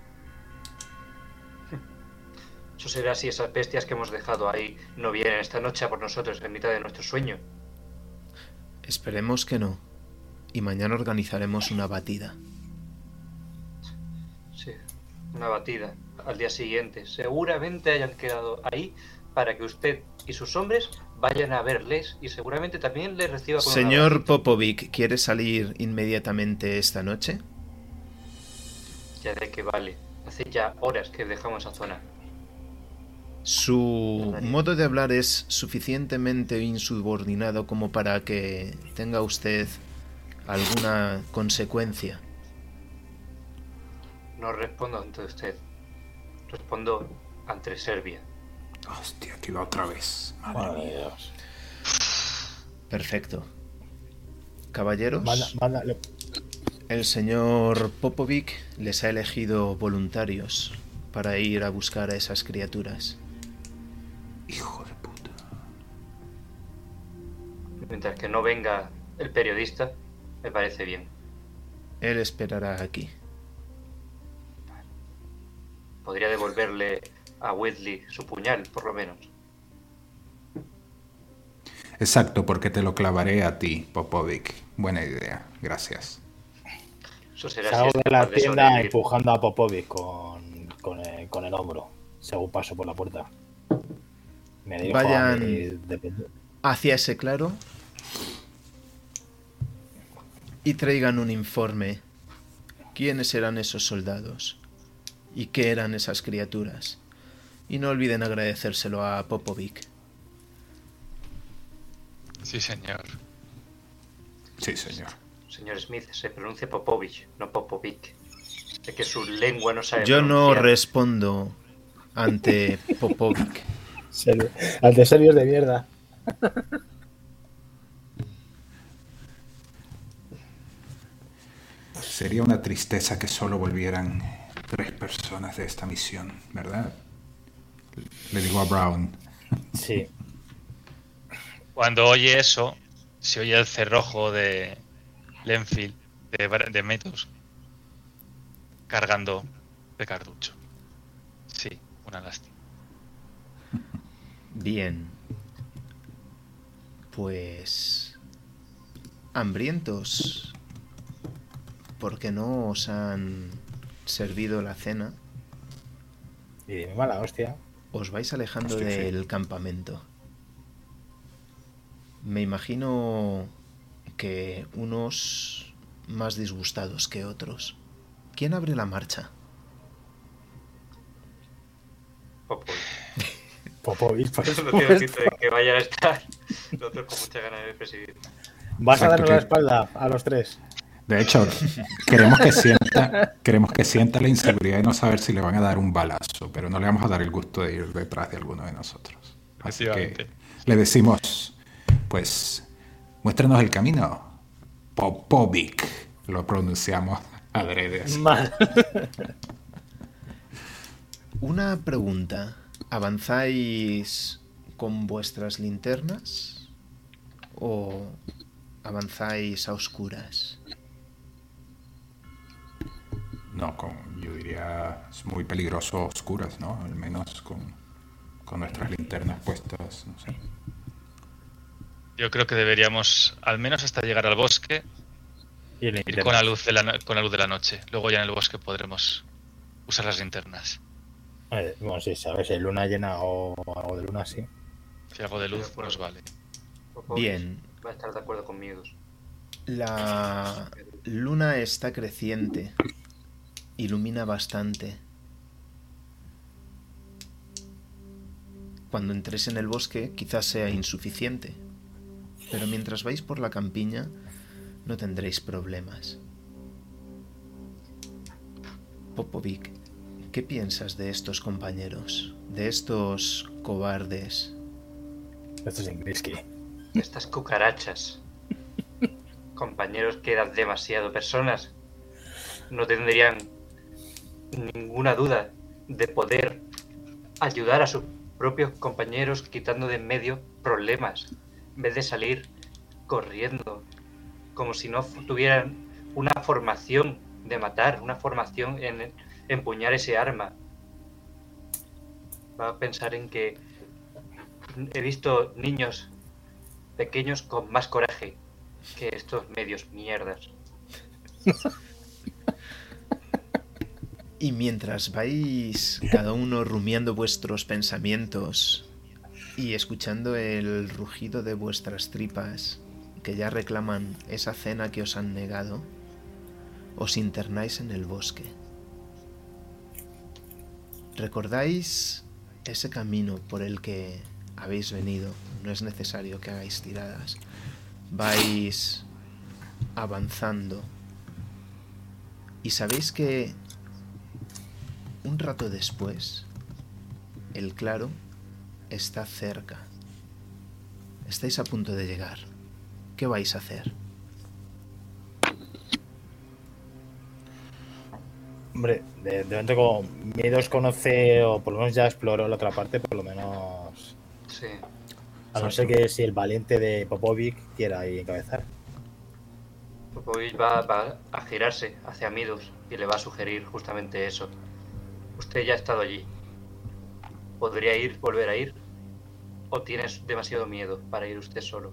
Eso será si esas bestias que hemos dejado ahí no vienen esta noche a por nosotros en mitad de nuestro sueño. Esperemos que no. Y mañana organizaremos una batida. Sí, una batida. Al día siguiente. Seguramente hayan quedado ahí para que usted y sus hombres vayan a verles y seguramente también les reciba con Señor. Popovic, ¿quiere salir inmediatamente esta noche? Ya de que vale. Hace ya horas que dejamos esa zona. Su modo de hablar es suficientemente insubordinado como para que tenga usted alguna consecuencia. No respondo ante usted. Respondo ante Serbia. Hostia, aquí va otra vez. Madre Madre mía. Dios. Perfecto. Caballeros, Manda, manda- le- el señor Popovic les ha elegido voluntarios para ir a buscar a esas criaturas. Hijo de puta. Mientras que no venga el periodista, me parece bien. Él esperará aquí. Podría devolverle a Whitley su puñal, por lo menos. Exacto, porque te lo clavaré a ti, Popovic. Buena idea, gracias. Eso será Salgo si es de la de tienda sobrevivir. empujando a Popovic con, con, el, con el hombro, según paso por la puerta. Me Vayan- mi. Hacia ese claro y traigan un informe. ¿Quiénes eran esos soldados? ¿Y qué eran esas criaturas? Y no olviden agradecérselo a Popovic. Sí, señor. Sí, señor. Señor Smith, se pronuncia Popovich, no Popovic. Sé que su lengua no sabe Yo no respondo ante Popovic. Ante serios de mierda. Sería una tristeza que solo volvieran tres personas de esta misión, ¿verdad? Le digo a Brown. Sí. Cuando oye eso, se oye el cerrojo de Lenfield, de, de Metos, cargando de cartucho. Sí, una lástima. Bien. Pues... Hambrientos. ¿Por qué no os han servido la cena? Y de mi mala hostia. Os vais alejando Hostia, sí. del campamento. Me imagino que unos más disgustados que otros. ¿Quién abre la marcha? Popovich. Popovic, por Eso no tiene de que vayan a estar nosotros con mucha ganas de presidir. Vas a darnos la espalda a los tres. De hecho, queremos que sienta, queremos que sienta la inseguridad de no saber si le van a dar un balazo, pero no le vamos a dar el gusto de ir detrás de alguno de nosotros. Así que le decimos, pues, muéstranos el camino. Popovic, lo pronunciamos adrede. así. Mal. Una pregunta. ¿Avanzáis con vuestras linternas? ¿O avanzáis a oscuras? No, con, yo diría, es muy peligroso oscuras, ¿no? Al menos con, con nuestras linternas puestas, no sé. Yo creo que deberíamos, al menos hasta llegar al bosque, Y ir con la luz de la, con la luz de la noche. Luego ya en el bosque podremos usar las linternas. Eh, Bueno, sí, sabes, si luna llena o algo de luna, sí. Si algo de luz nos vale. Bien. Va a estar de acuerdo conmigo. La luna está creciente. Ilumina bastante. cuando entréis en el bosque quizás sea insuficiente, pero mientras vais por la campiña no tendréis problemas. Popovic, ¿qué piensas de estos compañeros? De estos cobardes. Esto es Inglisky. Estas cucarachas. Compañeros que eran demasiado personas. No tendrían ninguna duda de poder ayudar a sus propios compañeros quitando de en medio problemas. En vez de salir corriendo. Como si no tuvieran una formación de matar, una formación en empuñar ese arma. Va a pensar en que he visto niños pequeños con más coraje que estos medios mierdas. Y mientras vais cada uno rumiando vuestros pensamientos y escuchando el rugido de vuestras tripas que ya reclaman esa cena que os han negado, os internáis en el bosque. ¿Recordáis ese camino por el que habéis venido? No es necesario que hagáis tiradas. Vais avanzando. Y sabéis que un rato después, el claro está cerca. Estáis a punto de llegar. ¿Qué vais a hacer? Hombre, de, de momento como Miedos conoce, o por lo menos ya exploró la otra parte, por lo menos. Sí. A no ser que si el valiente de Popovic quiera ahí encabezar. Popovich va, va a girarse hacia Midos y le va a sugerir justamente eso. Usted ya ha estado allí. ¿Podría ir, volver a ir? ¿O tienes demasiado miedo para ir usted solo?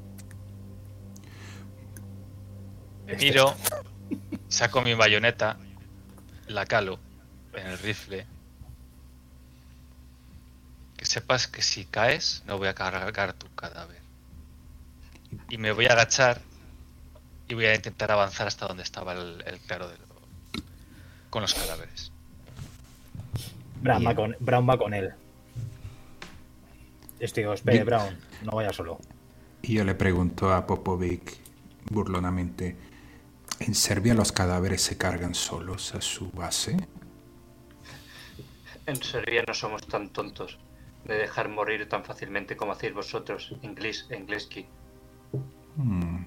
Me miro, saco mi bayoneta, la calo en el rifle. Que sepas que si caes, no voy a cargar tu cadáver. Y me voy a agachar y voy a intentar avanzar hasta donde estaba el, el claro de lo- con los cadáveres. Brown va con, Brown va con él. Estoy, espere, Bien. Brown, no vaya solo. Y yo le pregunto a Popovic burlonamente, ¿en Serbia los cadáveres se cargan solos a su base? En Serbia no somos tan tontos de dejar morir tan fácilmente como hacéis vosotros, inglés Ingleski. Hmm,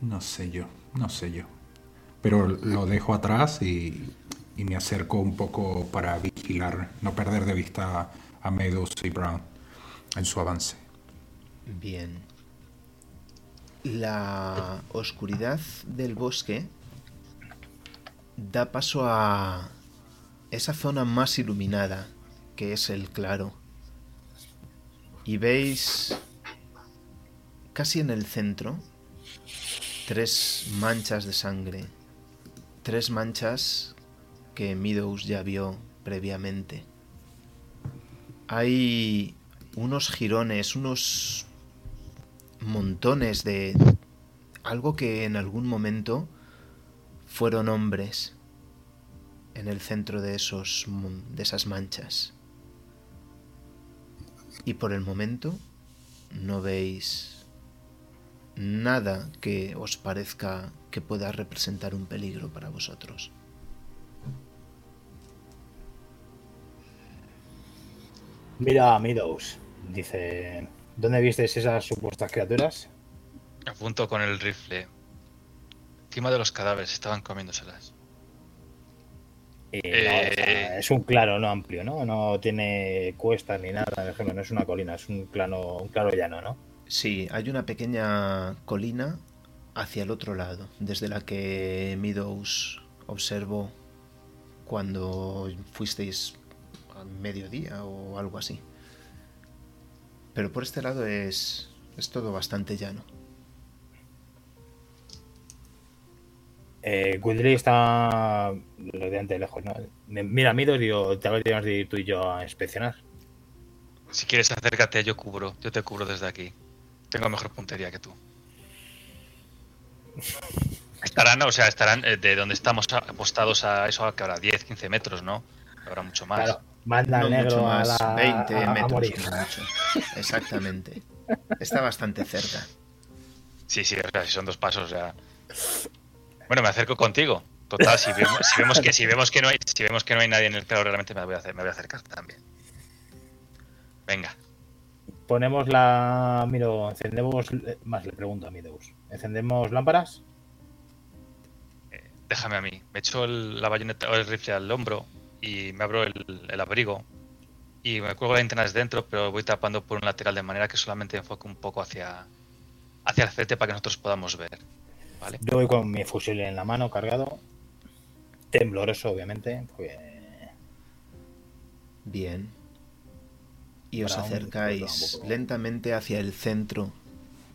no sé yo, no sé yo. Pero lo dejo atrás y, y me acerco un poco para vigilar, no perder de vista a Meadows y Brown en su avance. Bien. La oscuridad del bosque da paso a esa zona más iluminada, que es el claro. Y veis casi en el centro tres manchas de sangre. Tres manchas que Meadows ya vio previamente. Hay unos jirones, unos montones de algo que en algún momento fueron hombres en el centro de esos de esas manchas. Y por el momento no veis nada que os parezca que pueda representar un peligro para vosotros. Mira a Meadows. Dice, ¿dónde visteis esas supuestas criaturas? Apunto con el rifle. Encima de los cadáveres, estaban comiéndoselas. No, Eh. o sea, es un claro no amplio, ¿no? No tiene cuestas ni nada, por ejemplo, no es una colina, es un claro, un claro llano, ¿no? Sí, hay una pequeña colina hacia el otro lado, desde la que Meadows observó cuando fuisteis a mediodía o algo así. Pero por este lado es, es todo bastante llano. Eh, está relativamente lejos, ¿no? Me- Mira, Meadows, digo, tal vez tenemos de ir tú y yo a inspeccionar. Si quieres acércate, yo cubro. Yo te cubro desde aquí. Tengo mejor puntería que tú. Estarán, o sea, estarán eh, de donde estamos a- apostados a eso, que habrá 10, 15 metros, ¿no? Habrá mucho más. Claro, Manda no negro mucho a más, la- 20 a- a metros morir. Exactamente. Está bastante cerca. Sí, sí, o sea, si son dos pasos ya. Bueno, me acerco contigo. Total, si vemos, si vemos que si vemos que no hay si vemos que no hay nadie en el claro, realmente me voy a hacer, me voy a acercar también. Venga. Ponemos la. Miro, encendemos. eh, Más le pregunto a Mideus. ¿Encendemos lámparas? Déjame a mí. Me echo el- la bayoneta o el rifle al hombro y me abro el, el abrigo. Y me cuelgo las linternas dentro, pero voy tapando por un lateral de manera que solamente enfoque un poco hacia, hacia el frente para que nosotros podamos ver. ¿Vale? Yo voy con mi fusil en la mano cargado. Tembloroso, obviamente. porque- Bien. Y os acercáis lentamente hacia el centro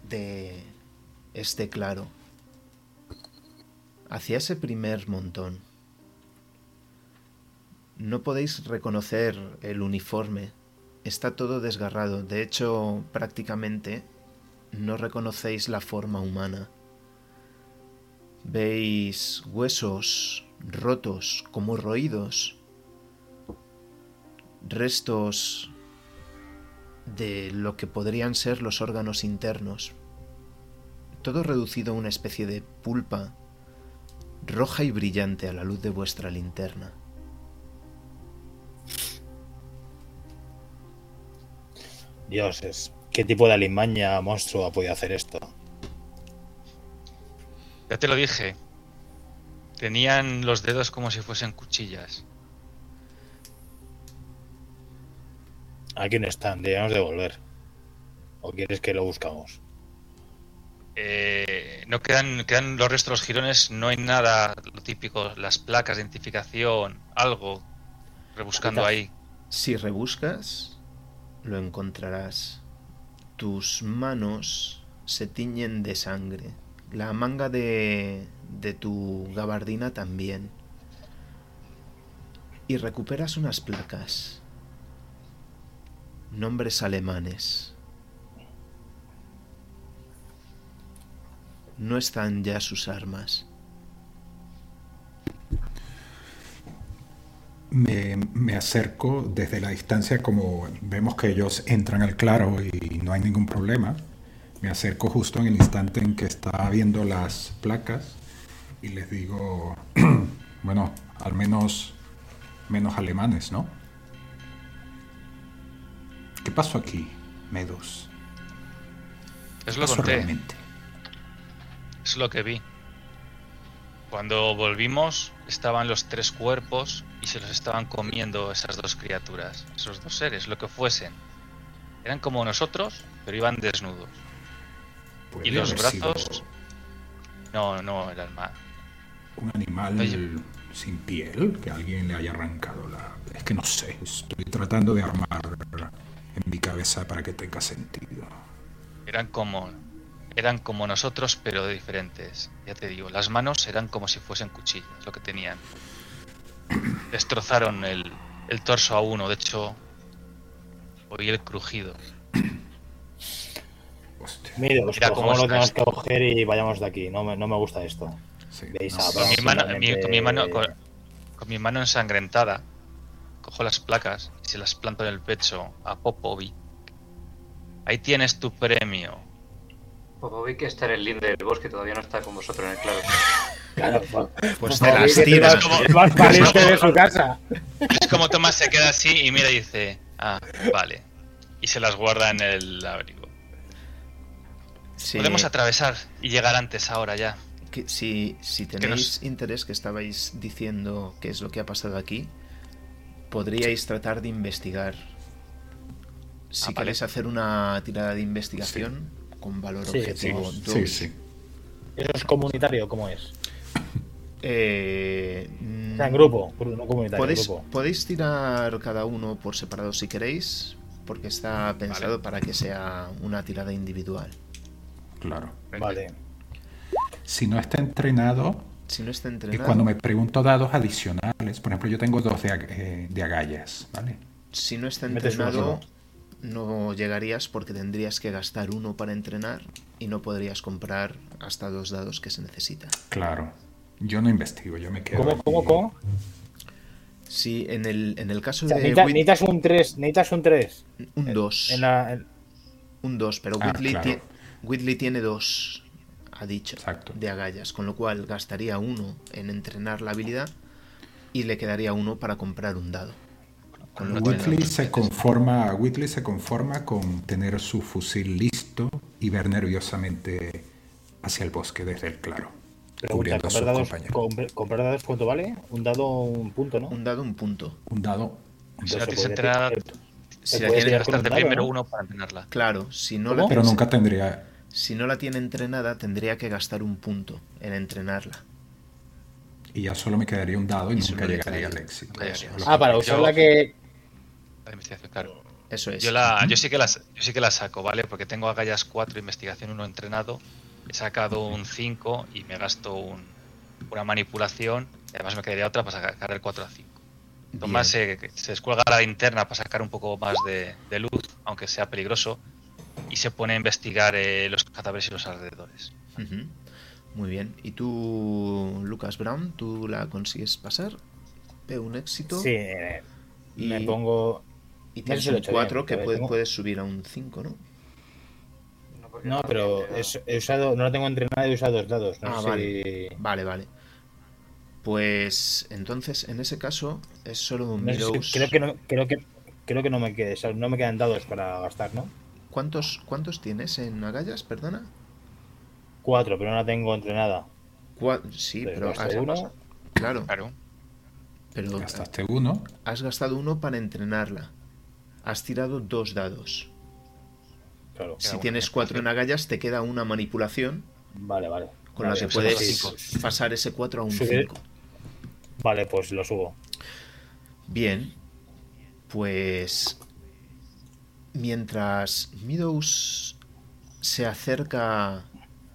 de este claro. Hacia ese primer montón. No podéis reconocer el uniforme. Está todo desgarrado. De hecho, prácticamente no reconocéis la forma humana. Veis huesos rotos como roídos restos de lo que podrían ser los órganos internos. Todo reducido a una especie de pulpa roja y brillante a la luz de vuestra linterna. Dioses, ¿qué tipo de alimaña monstruo ha podido hacer esto? Ya te lo dije. Tenían los dedos como si fuesen cuchillas. Aquí no están, debemos de volver. ¿O quieres que lo buscamos? Eh, no quedan, quedan los restos de los jirones, no hay nada, lo típico, las placas de identificación, algo, rebuscando ahí. Si rebuscas, lo encontrarás. Tus manos se tiñen de sangre. La manga de, de tu gabardina también. Y recuperas unas placas. Nombres alemanes. No están ya sus armas. Me, me acerco desde la distancia, como vemos que ellos entran al claro y no hay ningún problema. Me acerco justo en el instante en que está viendo las placas y les digo, bueno, al menos menos alemanes, ¿no? ¿Qué pasó aquí, Medus? Es ¿Qué lo pasó conté, realmente? es lo que vi. Cuando volvimos, estaban los tres cuerpos y se los estaban comiendo esas dos criaturas, esos dos seres, lo que fuesen. Eran como nosotros, pero iban desnudos. Y Podría los sido brazos. No, no, eran más. Un animal Oye. sin piel que alguien le haya arrancado la... Es que no sé, estoy tratando de armar en mi cabeza para que tenga sentido. Eran como. Eran como nosotros, pero diferentes. Ya te digo, las manos eran como si fuesen cuchillas, lo que tenían. Destrozaron el, el torso a uno, de hecho. Oí el crujido. Hostia. Mideus, Mira cómo lo tenemos esto. que coger y vayamos de aquí. No me, no me gusta esto. Sí, Veis no, a sí, Con mi mano, mi- con mi mano, con, simplemente- con mi mano ensangrentada, cojo las placas y se las planto en el pecho a Popovic. Ahí tienes tu premio. Popovic está en el linde del bosque, todavía no está con vosotros en el claro. Claro, pues, Pues por te las tiras. es más- es más valiente de su casa. Es como Tomás se queda así y mira y dice, ah, vale. Y se las guarda en el abrigo. Sí, Podemos atravesar y llegar antes ahora ya. que si, si Que tenéis interés que estabais diciendo qué es lo que ha pasado aquí, podríais tratar de investigar. Si Ah, vale. queréis hacer una tirada de investigación con valor Sí, objetivo sí, 2, sí, sí. ¿Eso es comunitario? ¿Cómo es? eh, O sea, en grupo, gru- no comunitario, podéis, grupo. podéis tirar cada uno por separado si queréis, porque está pensado para que sea una tirada individual. Claro. Vale. Si no está entrenado, Si no está y entrenado, cuando me pregunto dados adicionales, por ejemplo, yo tengo dos de, eh, de agallas, ¿vale? si no está entrenado, no llegarías porque tendrías que gastar uno para entrenar y no podrías comprar hasta dos dados que se necesita. Claro. Yo no investigo, yo me quedo. ¿Cómo, allí. cómo, cómo? Sí, en el, en el caso O sea, de necesitas, Whit- necesitas un 3, necesitas un 3. un 2. En la, en- Un 2, pero Ah, Whitley, claro. tie- Whitley tiene 2, ha dicho, Exacto. de agallas, con lo cual gastaría uno en entrenar la habilidad y le quedaría uno para comprar un dado. Con lo Whitley se conforma, Whitley se conforma con tener su fusil listo y ver nerviosamente hacia el bosque desde el claro, Pregunta, ¿comprar dados, ¿comprar dados cuánto vale? Un dado, un punto, ¿no? Un dado, un punto. Un dado, un Si la tienes Si la puede tiene, tirar con un gastarte dado, primero ¿no? uno para entrenarla. claro, si no, ¿Cómo? la pero tiene- nunca tendría, si no la tiene entrenada, tendría que gastar un punto en entrenarla. y ya solo me quedaría un dado y, Y nunca le llegaría al éxito. Ah, para usar la que. La investigación, claro. Eso es. Yo, la, yo, sí que las, yo sí que la saco, ¿vale? Porque tengo agallas 4, investigación 1 entrenado. He sacado un 5 y me gasto un- una manipulación. Y además me quedaría otra para sacar el 4 a 5. Tomás se, se descuelga la linterna para sacar un poco más de, de luz, aunque sea peligroso. Y se pone a investigar eh, los cadáveres y los alrededores. Muy bien. ¿Y tú, Lucas Brown, tú la consigues pasar? Veo un éxito. Sí, eh, Y- me pongo. Y No tienes sé si lo un hecho 4 bien, que pero puede- tengo- puedes subir a un 5, ¿no? No, no pero es- he usado, no la tengo entrenada y he usado dos dados. No Ah, sé vale. si- Vale, vale. Pues entonces, en ese caso, es solo no si- Meadows. creo que no, creo que creo que no me quede, o sea, no me quedan dados para gastar, ¿no? ¿Cuántos, ¿Cuántos tienes en agallas, perdona? Cuatro, pero no la tengo entrenada. Cua- sí, pero has, uno. claro, Claro. pero Gastaste uno, has gastado uno para entrenarla. Has tirado dos dados. Claro. Si tienes cuatro en agallas, te queda una manipulación Vale, vale. con Vale, la que pues puedes sí, pasar ese 4 a un Subir- 5. Vale, pues lo subo. Bien, pues mientras Meadows se acerca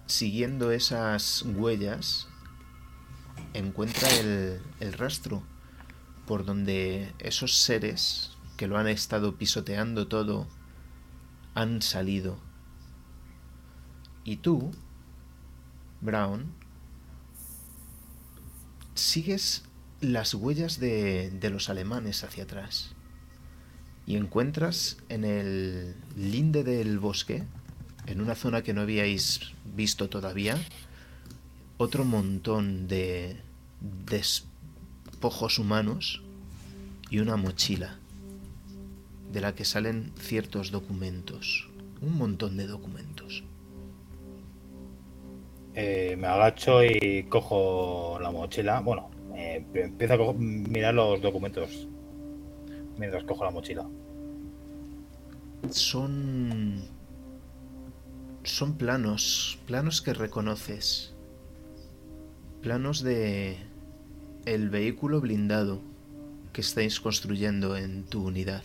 siguiendo esas huellas, encuentra el, el rastro por donde esos seres que lo han estado pisoteando todo han salido. Y tú, Brown, sigues las huellas de, de los alemanes hacia atrás y encuentras en el linde del bosque, en una zona que no habíais visto todavía, otro montón de despojos humanos y una mochila de la que salen ciertos documentos, un montón de documentos. Eh, me agacho y cojo la mochila. Bueno, eh, empiezo a mirar los documentos mientras cojo la mochila. Son. Son planos. Planos que reconoces. Planos de. El vehículo blindado que estáis construyendo en tu unidad.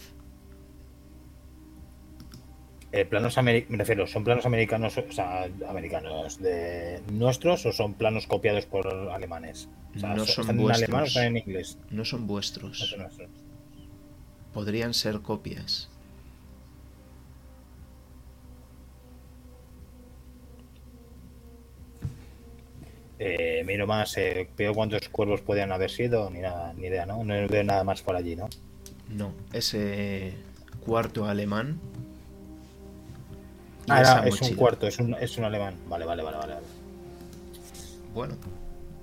Eh, planos me refiero, ¿son planos americanos, o sea, americanos de nuestros o son planos copiados por alemanes? O sea, No son ¿Están en alemán o vuestros. están en inglés? No son No vuestros. son nuestros. Podrían ser copias. Eh, miro más, eh, veo cuántos cuervos podían haber sido, ni nada, ni idea, ¿no? No veo nada más por allí, ¿no? No, ese cuarto alemán. Ah, era- es un cuarto, es un, es un alemán. Vale, vale, vale, vale. vale. Bueno,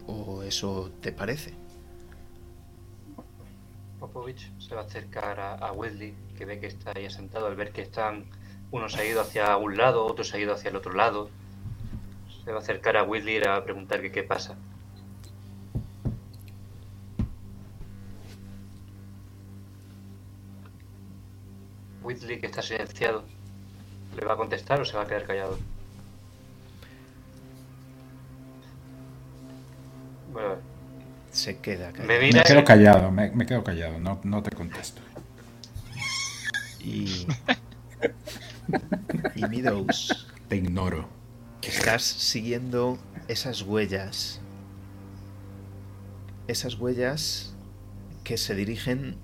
o eso te parece. Popovich se va a acercar a, a Wesley, que ve que está ahí sentado, al ver que están, uno se ha ido hacia un lado, otro se ha ido hacia el otro lado. Se va a acercar a Wesley y a preguntar que qué pasa. Wesley, que está silenciado, ¿le va a contestar o se va a quedar callado? Bueno, Se queda callado. me quedo callado, me, me quedo callado, no, no te contesto. Y. y Meadows. Te ignoro. Estás siguiendo esas huellas. Esas huellas que se dirigen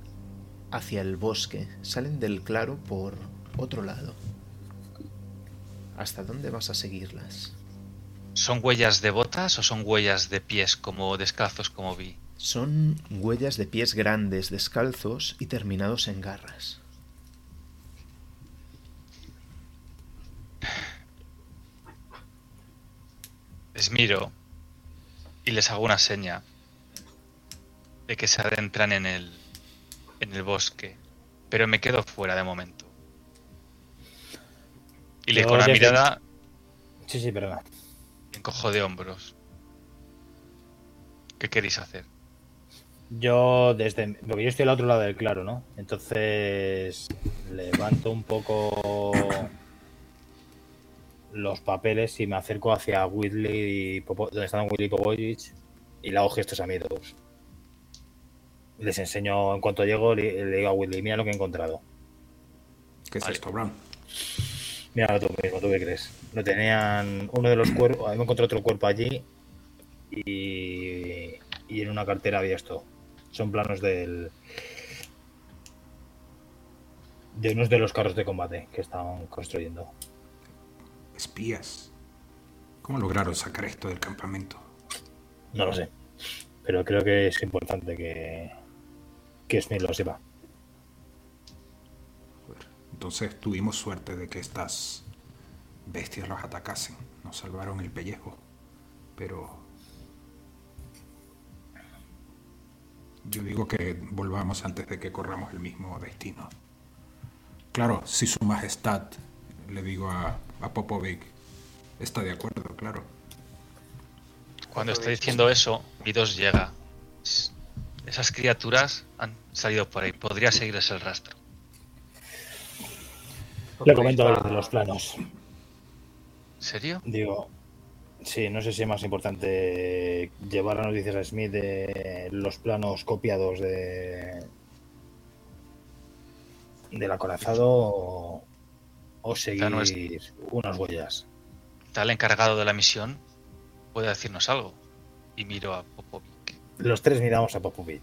hacia el bosque. Salen del claro por otro lado. ¿Hasta dónde vas a seguirlas? ¿Son huellas de botas o son huellas de pies como descalzos como vi? Son huellas de pies grandes, descalzos y terminados en garras. Les miro y les hago una seña de que se adentran en el, en el bosque, pero me quedo fuera de momento. Y le con la mirada Sí, sí, perdona. encojo de hombros. ¿Qué queréis hacer? Yo desde... Porque yo estoy al otro lado del claro, ¿no? Entonces levanto un poco los papeles y me acerco hacia Whitley y Popo- donde están Whitley y Popovich y le hago gestos a mí dos. Les enseño, en cuanto llego, le, le digo a Whitley, mira lo que he encontrado. ¿Qué es Vale. esto, Brown? Mira tú mismo, ¿tú qué crees? Lo tenían uno de los cuerpos, me encontré otro cuerpo allí y, y en una cartera había esto. Son planos del de unos de los carros de combate que estaban construyendo. Espías. ¿Cómo lograron sacar esto del campamento? No lo sé, pero creo que es importante que que Smith lo sepa. Entonces tuvimos suerte de que estas bestias los atacasen. Nos salvaron el pellejo. Pero... Yo digo que volvamos antes de que corramos el mismo destino. Claro, si su majestad, le digo a, a Popovic, está de acuerdo, claro. Cuando está diciendo eso, Midos llega. Esas criaturas han salido por ahí. Podría seguirles el rastro. Le comento de los planos. ¿En serio? Digo, sí, no sé si es más importante llevar las noticias a Smith de los planos copiados de del acorazado o, o seguir no es- unas huellas. Tal encargado de la misión puede decirnos algo. Y miro a Popovic. Los tres miramos a Popovich.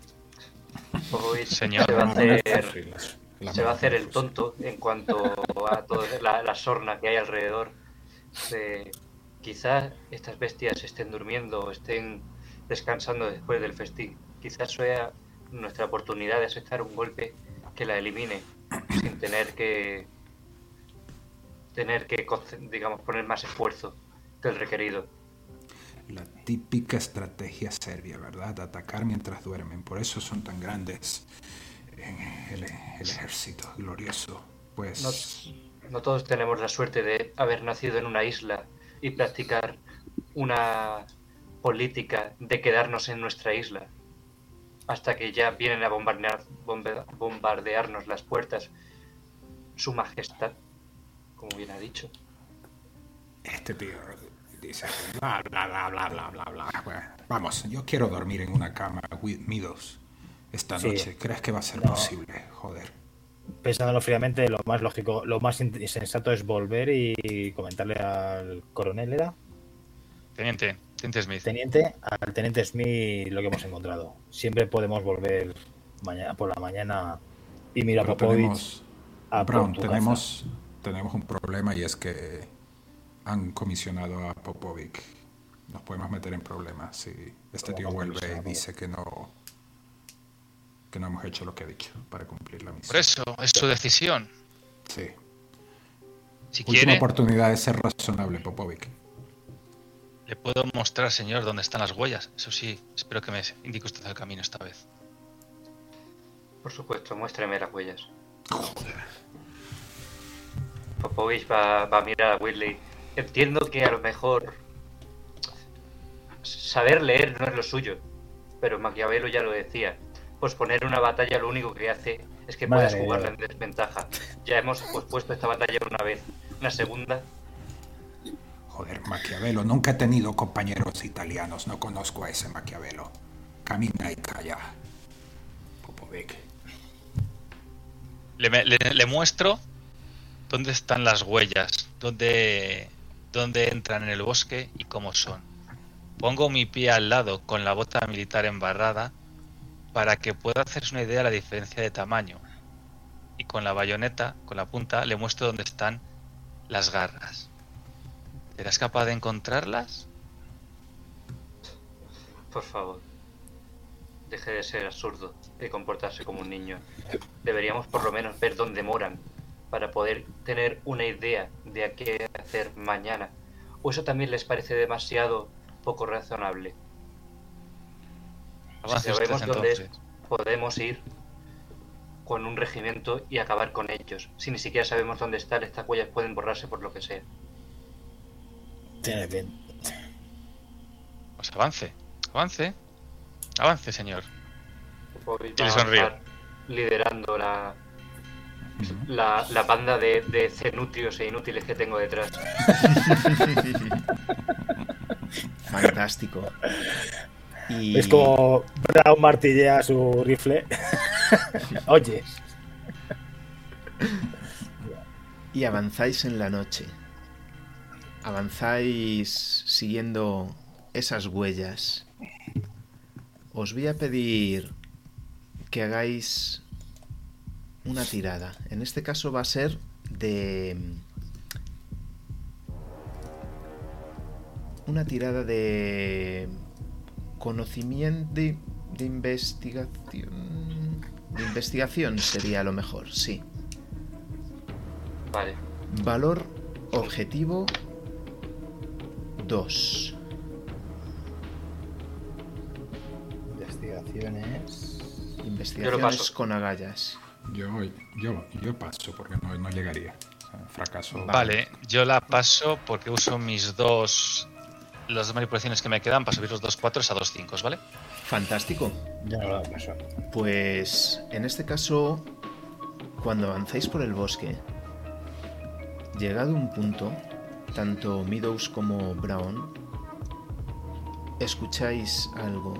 Hoy Señor. se va a hacer, Sí, las- las se va a hacer el tonto en cuanto a toda la, la sorna que hay alrededor. De, quizás estas bestias estén durmiendo o estén descansando después del festín. Quizás sea nuestra oportunidad de aceptar un golpe que la elimine sin tener que tener que digamos poner más esfuerzo del requerido. La típica estrategia serbia, ¿verdad? Atacar mientras duermen. Por eso son tan grandes el, el ejército glorioso. Pues No, no todos tenemos la suerte de haber nacido en una isla y practicar una política de quedarnos en nuestra isla hasta que ya vienen a bombardear, bombe- bombardearnos las puertas. Su Majestad, como bien ha dicho. este tío dice bla bla bla bla bla bla bla. Bueno, vamos, yo quiero dormir en una cama with Midos esta Sí. noche. ¿Crees que va a ser No. posible? Joder. Pensándolo fríamente, lo más lógico, lo más sensato es volver y comentarle al coronel, ¿era? Teniente, Teniente Smith. Teniente, al teniente Smith lo que hemos encontrado. Siempre podemos volver mañana por la mañana y mira a Pero Popovich tenemos, a Brown, casa. tenemos, tenemos un problema y es que han comisionado a Popovic. Nos podemos meter en problemas si este ¿Cómo tío vuelve y dice que no que no hemos hecho lo que ha dicho para cumplir la misión. Por eso, es su decisión. Sí. Si Última quiere, oportunidad de ser razonable, Popovic. le puedo mostrar, señor, dónde están las huellas. Eso sí, espero que me indique usted el camino esta vez. Por supuesto, muéstrame las huellas. Popovich va, va a mirar a Whitley. Entiendo que a lo mejor saber leer no es lo suyo, pero Maquiavelo ya lo decía. Posponer una batalla lo único que hace es que puedas jugarla en desventaja. Ya hemos pospuesto esta batalla una vez. Una segunda, Joder, Maquiavelo. Nunca he tenido compañeros italianos. No conozco a ese Maquiavelo. Camina y calla. Popovic. Le, me- le- le muestro dónde están las huellas, dónde, dónde entran en el bosque y cómo son. Pongo mi pie al lado con la bota militar embarrada para que pueda hacerse una idea de la diferencia de tamaño. Y con la bayoneta, con la punta, le muestro dónde están las garras. ¿Serás capaz de encontrarlas? por favor. deje de ser absurdo y comportarse como un niño. Deberíamos por lo menos ver dónde moran para poder tener una idea de a qué hacer mañana. ¿O eso también les parece demasiado poco razonable? Avance si dónde es, podemos ir con un regimiento y acabar con ellos. Si ni siquiera sabemos dónde están, estas huellas pueden borrarse por lo que sea. Tienes bien. Pues avance, avance, avance, señor. Y le va a sonrío. estar liderando la, la, la banda de, de cenutrios e inútiles que tengo detrás. Fantástico. Y Es como Brown martillea su rifle. Oye, y avanzáis en la noche. Avanzáis siguiendo esas huellas. Os voy a pedir que hagáis una tirada. En este caso va a ser de... Una tirada de conocimiento de, de investigación. De investigación sería lo mejor, sí. Vale. Valor objetivo 2. investigaciones. Investigaciones con agallas. Yo, yo, yo paso porque no, no llegaría. Fracaso. Vale, yo la paso porque uso mis dos. Las dos manipulaciones que me quedan para subir los dos 4 a dos 5, ¿vale? Fantástico. Ya lo paso. Pues en este caso, cuando avancéis por el bosque, llegado un punto, tanto Meadows como Brown, escucháis algo.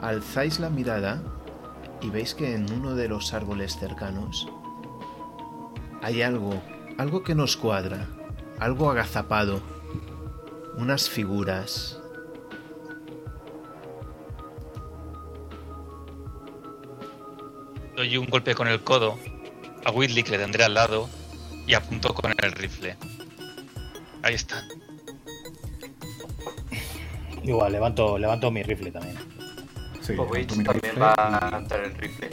Alzáis la mirada y veis que en uno de los árboles cercanos hay algo, algo que nos cuadra, algo agazapado, unas figuras. Doy un golpe con el codo a Whitley que le tendré al lado y apunto con el rifle. Ahí están. Igual, levanto, levanto mi rifle también. Sí, mi también rifle va a levantar el rifle.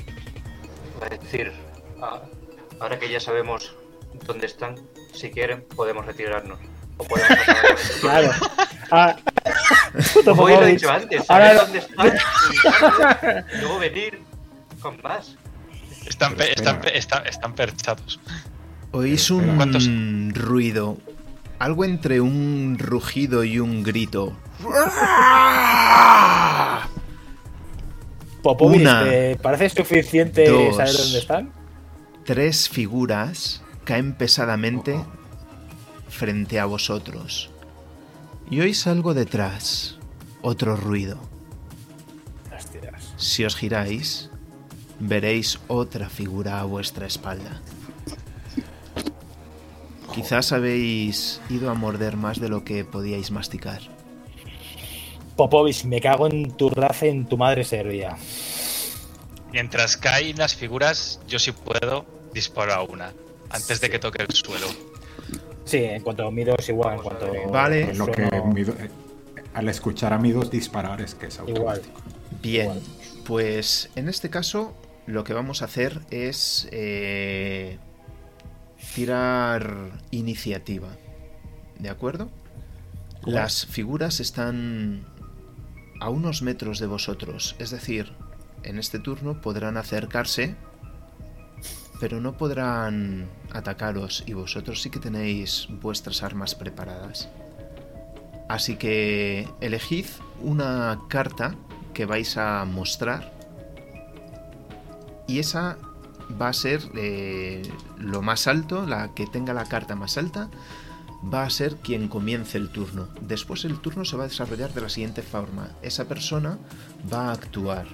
Va a decir, "Ah, ahora que ya sabemos dónde están, si quieren podemos retirarnos. O podemos pasar a la vez". Claro. Ah, puto Como lo he dicho antes, Ahora- saber dónde están, luego venir con más. Están, pe- están, pe- están, están perchados. Oís un ¿Cuántos? ruido, algo entre un rugido y un grito. Popovich, Una, ¿te parece suficiente dos. saber dónde están? Tres figuras caen pesadamente frente a vosotros. Y oís algo detrás, otro ruido. Si os giráis, veréis otra figura a vuestra espalda. Quizás habéis ido a morder más de lo que podíais masticar. Popovich, me cago en tu raza, en tu madre serbia. Mientras caen las figuras, yo sí puedo disparar a una. Antes de que toque el suelo. Sí, en cuanto mido es igual, en a cuanto... Vale. Pues lo que mi eh, al escuchar a mi dos disparar es que es Igual. automático. Bien, Igual. pues en este caso lo que vamos a hacer es eh, tirar iniciativa. ¿De acuerdo? Las figuras están a unos metros de vosotros, es decir, en este turno podrán acercarse, pero no podrán atacaros y vosotros sí que tenéis vuestras armas preparadas. Así que elegid una carta que vais a mostrar y esa va a ser eh, lo más alto, la que tenga la carta más alta va a ser quien comience el turno. Después el turno se va a desarrollar de la siguiente forma. Esa persona va a actuar.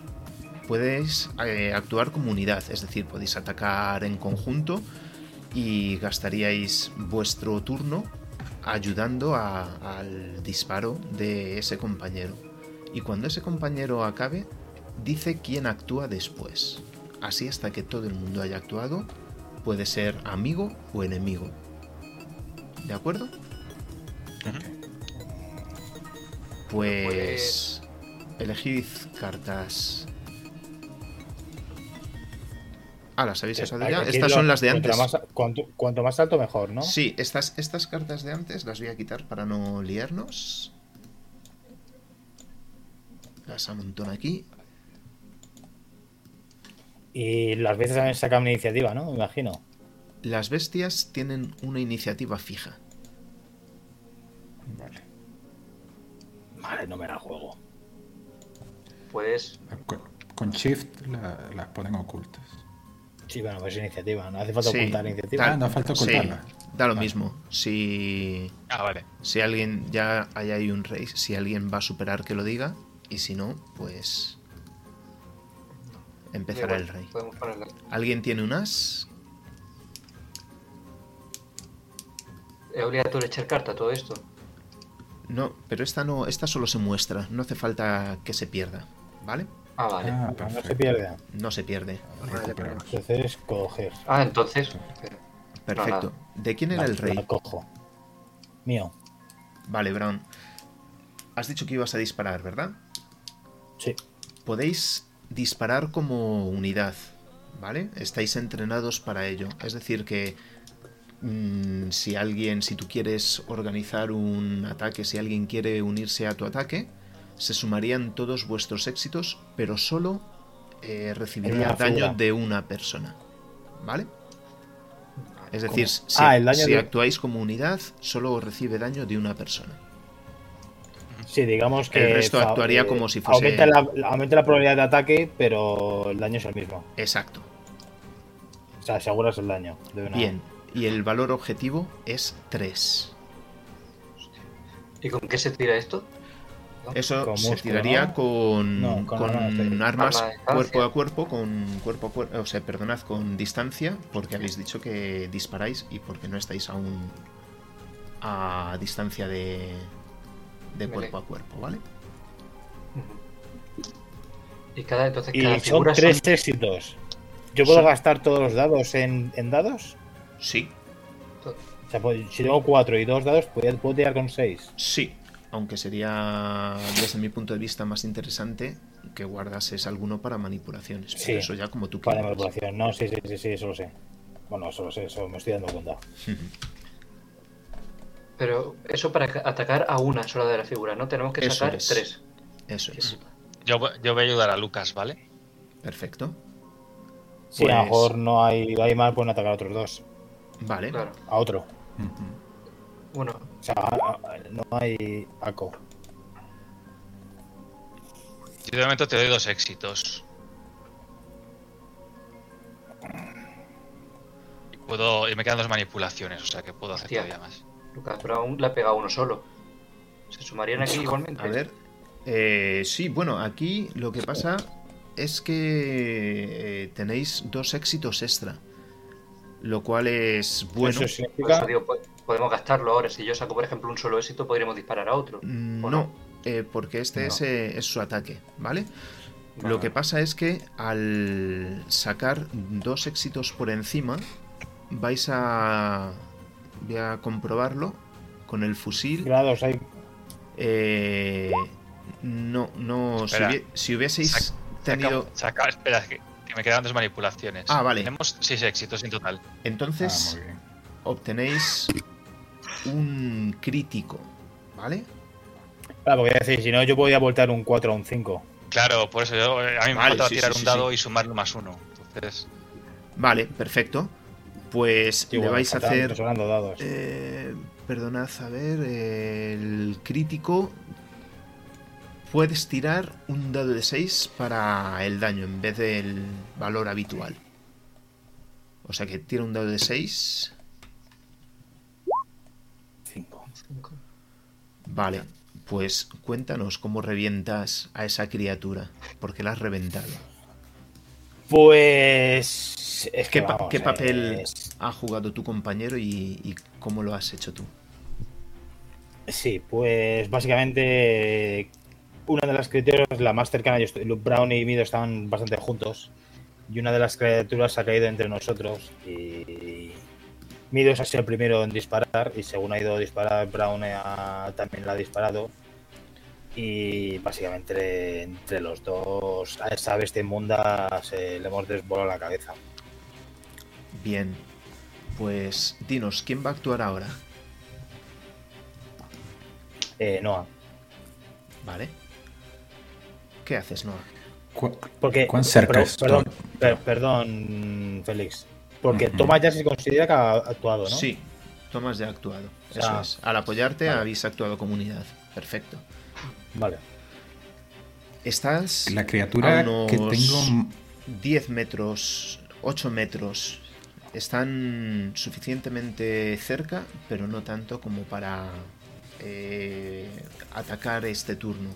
Podéis eh, actuar como unidad, es decir, podéis atacar en conjunto y gastaríais vuestro turno ayudando a- al disparo de ese compañero. Y cuando ese compañero acabe, dice quién actúa después. Así hasta que todo el mundo haya actuado, puede ser amigo o enemigo. ¿De acuerdo? Pues Elegid cartas. Ah, las habéis sacado ya. Aquí Estas son las de cuanto antes. más- cuanto, cuanto más alto, mejor, ¿no? Sí, estas, estas cartas de antes las voy a quitar para no liarnos. Las amontono aquí. Y las veces también sacan una iniciativa, ¿no? Me imagino. Las bestias tienen una iniciativa fija. Vale. Vale, no me la juego. Pues Con, con Shift la- las ponen ocultas. Sí, bueno, pues iniciativa. No hace falta Sí, ocultar iniciativa. Ah, no falta Sí, ocultarla. da lo Vale. mismo. Si, Ah, vale. si alguien ya hay ahí un rey, si alguien va a superar que lo diga, y si no, pues empezará igual, el rey. ¿Alguien tiene un as? ¿Es obligatorio echar carta todo esto? No, pero esta no, esta solo se muestra, no hace falta que se pierda, ¿vale? Ah, vale. Ah, No se pierde. No se pierde. Recuperamos. Entonces, coger. Ah, entonces. espera. Perfecto. ¿De quién era Vale, el rey? La cojo. Mío. Vale, Brown. Has dicho que ibas a disparar, ¿verdad? Sí. Podéis disparar como unidad, ¿vale? Estáis entrenados para ello. Es decir, que mm, si alguien, si tú quieres organizar un ataque, si alguien quiere unirse a tu ataque, se sumarían todos vuestros éxitos, pero solo eh, recibiría daño figura. de una persona, ¿vale? Es decir, ¿Cómo? si, Ah, el daño si de- actuáis como unidad, solo recibe daño de una persona. Sí, digamos que. El resto actuaría eh, como si fuese- Aumenta la, aumenta la probabilidad de ataque, pero el daño es el mismo. Exacto. O sea, aseguras el daño. De una... Bien. Y el valor objetivo es 3. ¿Y con qué se tira esto? Eso Con se músculo, tiraría ¿no? con, No, con armas cuerpo a cuerpo, con cuerpo a cuerpo, o sea, perdonad, con distancia, porque habéis dicho que disparáis y porque no estáis aún a distancia de, de cuerpo a cuerpo, ¿vale? Y cada, entonces, Y cada son figura tres son- éxitos. ¿Yo puedo Son- gastar todos los dados en, en dados? Sí, O sea, pues, si tengo cuatro y dos dados, ¿puedo, puedo tirar con seis? sí. Aunque sería, desde mi punto de vista, más interesante que guardases alguno para manipulaciones. Sí. Pero eso ya como tú Para quieras. manipulación. No, sí, sí, sí, sí, eso lo sé. Bueno, eso lo sé, eso me estoy dando cuenta. Pero eso para ca- atacar a una sola de la figura, ¿no? Tenemos que Eso sacar es. tres. Eso es. Yo, voy- yo voy a ayudar a Lucas, ¿vale? Perfecto. Sí, a lo Pues- mejor no hay, hay mal, pueden atacar a otros dos. Vale. Claro. A otro. Ujú. Bueno, O sea, no hay ACO. Yo de momento te doy dos éxitos. Y, puedo, y me quedan dos manipulaciones, o sea que puedo hacer Hostia. todavía más. Lucas, pero aún le ha pegado uno solo. ¿Se sumarían aquí igualmente? A ver. eh, sí, bueno, aquí lo que pasa es que eh, tenéis dos éxitos extra. Lo cual es bueno. Eso significa. digo, po- podemos gastarlo ahora. Si yo saco, por ejemplo, un solo éxito, podríamos disparar a otro. Mm, ¿o No, eh, porque este No. Es, eh, es su ataque, ¿vale? Lo que pasa es que al sacar dos éxitos por encima, vais a. Voy a comprobarlo con el fusil. Grados hay. Eh, no, no. Si, hubieseis Saca- tenido. Saca- espera, que, que me quedan dos manipulaciones. Ah, vale. Tenemos seis éxitos en total. Ah, Entonces bien. obtenéis un crítico, ¿vale? Claro, porque decir, si no, yo podía voltar un 4 a un 5. Claro, por eso yo, a mí me Vale, faltaba sí, tirar sí, un dado sí. y sumarle más uno. Entonces, Vale, perfecto. Pues le vais a hacer. Dados. Eh, perdonad, a ver. eh, el crítico. Puedes tirar un dado de 6 para el daño en vez del valor habitual. O sea que tira un dado de 6. 5. Vale, pues cuéntanos cómo revientas a esa criatura. Porque la has reventado. Pues. Es ¿Qué, que pa- qué papel es- ha jugado tu compañero y, y cómo lo has hecho tú? Sí, pues básicamente. Una de las criaturas, la más cercana, yo estoy- Luke Brown y Mido estaban bastante juntos. Y una de las criaturas ha caído entre nosotros. Y. Mido ha sido el primero en disparar. Y según ha ido a disparar, Brown ha- también la ha disparado. Y básicamente entre los dos a esa bestia inmunda se le hemos desvolado la cabeza. Bien. Pues dinos, ¿quién va a actuar ahora? Eh, Noah. Vale. ¿Qué haces, Noah? ¿Cu- Porque, ¿Cuán cerca estoy? perdón, per- perdón, Félix. Porque Ujú. Tomás ya se considera que ha actuado, ¿no? Sí, Tomás ya ha actuado. O sea, Eso es. Al apoyarte vale. habéis actuado como unidad. Perfecto. Vale. Estás La criatura a unos que tengo 10 metros, 8 metros. Están suficientemente cerca, pero no tanto como para eh, atacar este turno.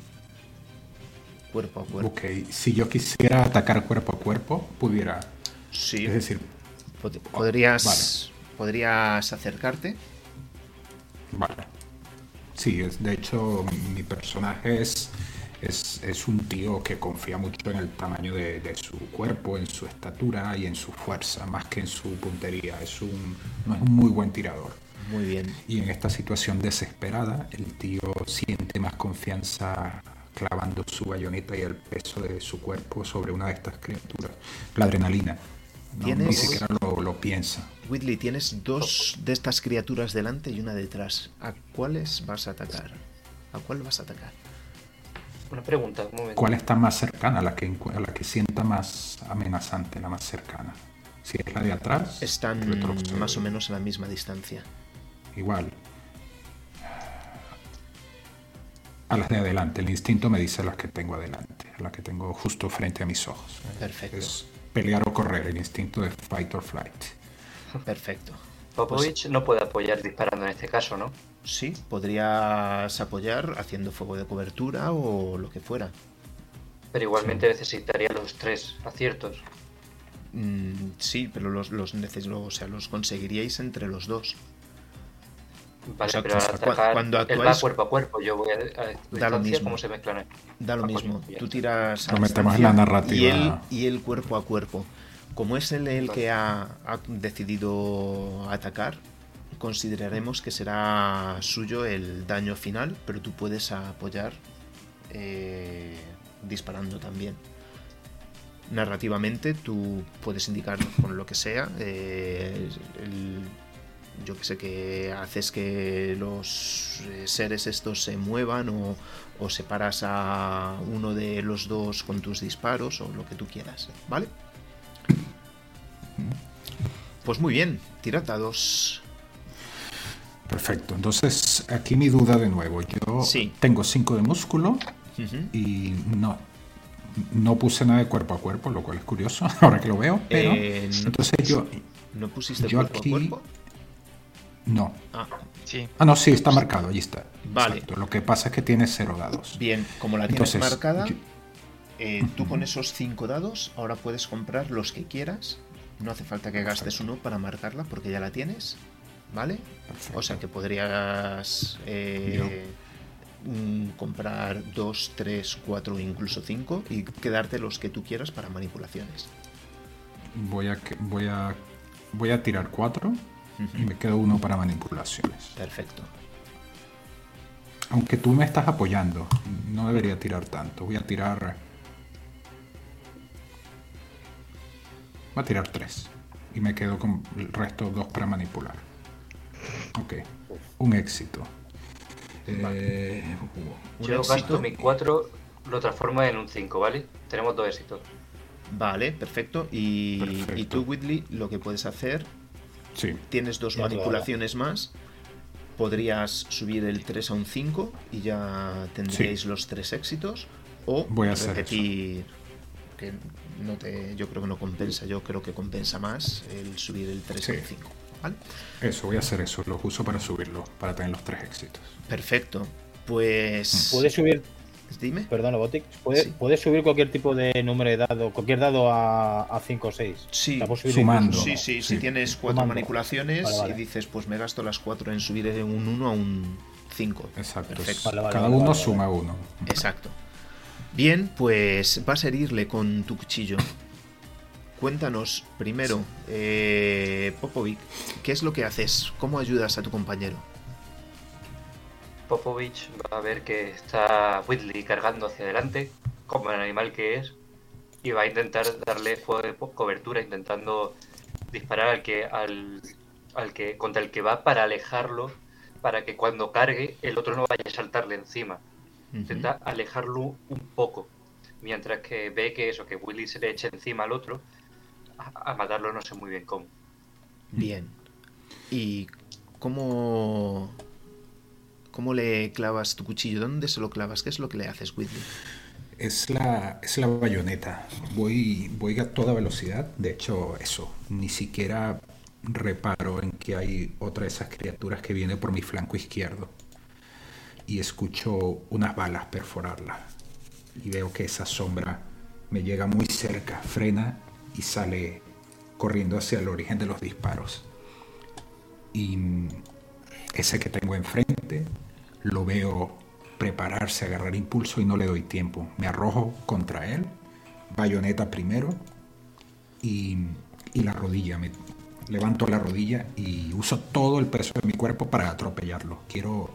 Cuerpo a cuerpo. Ok, si yo quisiera atacar cuerpo a cuerpo, pudiera. Sí, Es decir, pod- podrías, podrías acercarte. vale. Sí, es, de hecho, mi personaje es, es, es un tío que confía mucho en el tamaño de, de su cuerpo, en su estatura y en su fuerza, más que en su puntería. Es un, no es un muy buen tirador. Muy bien. Y en esta situación desesperada, el tío siente más confianza clavando su bayoneta y el peso de su cuerpo sobre una de estas criaturas. La adrenalina. No, ni ¿Tienes- siquiera lo, lo piensa. Whitley, tienes dos de estas criaturas delante y una detrás. ¿A cuáles vas a atacar? ¿A cuál vas a atacar? Una pregunta, un momento. ¿Cuál está más cercana? La que, la que sienta más amenazante, la más cercana. Si es la de atrás, Están más o menos a la misma distancia. Igual. A las de adelante. El instinto me dice las que tengo adelante, a las que tengo justo frente a mis ojos. Perfecto. Es pelear o correr, el instinto de fight or flight. Perfecto. Popovich no puede apoyar disparando en este caso, ¿no? Sí, podrías apoyar haciendo fuego de cobertura o lo que fuera. Pero igualmente necesitaría los tres aciertos. Mm, sí, pero los, los, neces- o sea, los conseguiríais entre los dos. Vale, O sea, pero al cu- atacar, cuando va cuerpo a cuerpo, yo voy a, a Da lo mismo. ¿cómo se mezclan? Da lo mismo. Tú tiras a Lo metemos en la narrativa. Y él, y él cuerpo a cuerpo. Como es él el que ha, ha decidido atacar, consideraremos que será suyo el daño final, pero tú puedes apoyar eh, disparando también. Narrativamente tú puedes indicar con lo que sea. eh, el- yo que sé que haces que los eh, seres estos se muevan o, o separas a uno de los dos con tus disparos o lo que tú quieras, ¿vale? Pues muy bien, tirad dados. Perfecto. Entonces, aquí mi duda de nuevo. Yo Sí. tengo 5 de músculo y no, no puse nada de cuerpo a cuerpo, lo cual es curioso ahora que lo veo. Pero Eh, no- entonces yo ¿No pusiste Yo cuerpo aquí- a cuerpo? No. Ah, Sí, Ah, no, sí, está marcado, allí está. Vale. Exacto. Lo que pasa es que tiene cero dados. bien, como la tienes Entonces, marcada, yo- eh, tú con esos cinco dados ahora puedes comprar los que quieras. No hace falta que gastes uno para marcarla porque ya la tienes, ¿vale? Perfecto. O sea que podrías eh, mm, comprar dos, tres, cuatro, incluso cinco y quedarte los que tú quieras para manipulaciones. voy a voy a voy a tirar 4 y me quedo uno para manipulaciones. Perfecto. Aunque tú me estás apoyando, no debería tirar tanto. Voy a tirar. Voy a tirar 3. Y me quedo con el resto dos para manipular. Ok. Un éxito. Eh, Un Yo éxito. gasto mi 4, lo transformo en un 5, ¿vale? Tenemos dos éxitos. Vale, perfecto. Y, Perfecto. y tú, Whitley, lo que puedes hacer, sí, tienes dos Ya, manipulaciones más. Podrías subir el 3 a un 5 y ya tendríais los tres éxitos. O Voy a hacer repetir. Que no te, yo creo que no compensa. Yo creo que compensa más el subir el 3 a un 5. ¿Vale? eso, voy a hacer eso. Los uso para subirlo, para tener los tres éxitos. Perfecto. Pues. Puedes subir, Dime. perdón, Botic, puedes, Sí. puedes subir cualquier tipo de número de dado, cualquier dado a 5 o 6. Sí, Sumando. Sí, sí, si tienes cuatro Sumando. manipulaciones Vale, vale. y dices, pues me gasto las cuatro en subir de un 1 a un 5. Exacto. Perfecto. Vale, vale, Cada uno vale, suma uno. Exacto. Bien, pues vas a herirle con tu cuchillo. Cuéntanos primero, eh, Popovic, ¿qué es lo que haces? ¿Cómo ayudas a tu compañero? Popovich va a ver que está Whitley cargando hacia adelante, como el animal que es, y va a intentar darle fuego de cobertura, intentando disparar al que, al, al que, contra el que va para alejarlo, para que cuando cargue el otro no vaya a saltarle encima. Intenta alejarlo un poco, mientras que ve que eso, que Willy se le eche encima al otro, a, a matarlo no sé muy bien cómo. Bien. ¿Y cómo, cómo le clavas tu cuchillo? ¿Dónde se lo clavas? ¿Qué es lo que le haces, Whitley? Es la, es la bayoneta. Voy, voy a toda velocidad. De hecho, eso. Ni siquiera reparo en que hay otra de esas criaturas que viene por mi flanco izquierdo. Y escucho unas balas perforarla. Y veo que esa sombra me llega muy cerca, frena y sale corriendo hacia el origen de los disparos. Y ese que tengo enfrente lo veo prepararse, agarrar impulso y no le doy tiempo. Me arrojo contra él, bayoneta primero y, y la rodilla. Me levanto la rodilla y uso todo el peso de mi cuerpo para atropellarlo. Quiero,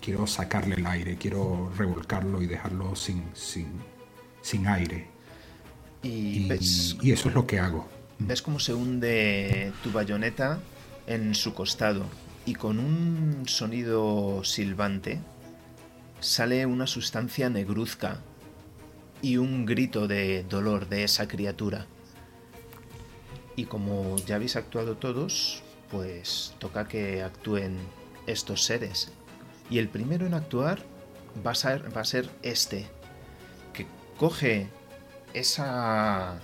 quiero sacarle el aire, quiero revolcarlo y dejarlo sin, sin, sin aire. Y, Y, ves, y eso es lo que hago. ves cómo se hunde tu bayoneta en su costado y con un sonido silbante sale una sustancia negruzca y un grito de dolor de esa criatura. Y como ya habéis actuado todos, pues toca que actúen estos seres. Y el primero en actuar va a ser, va a ser este, que coge esa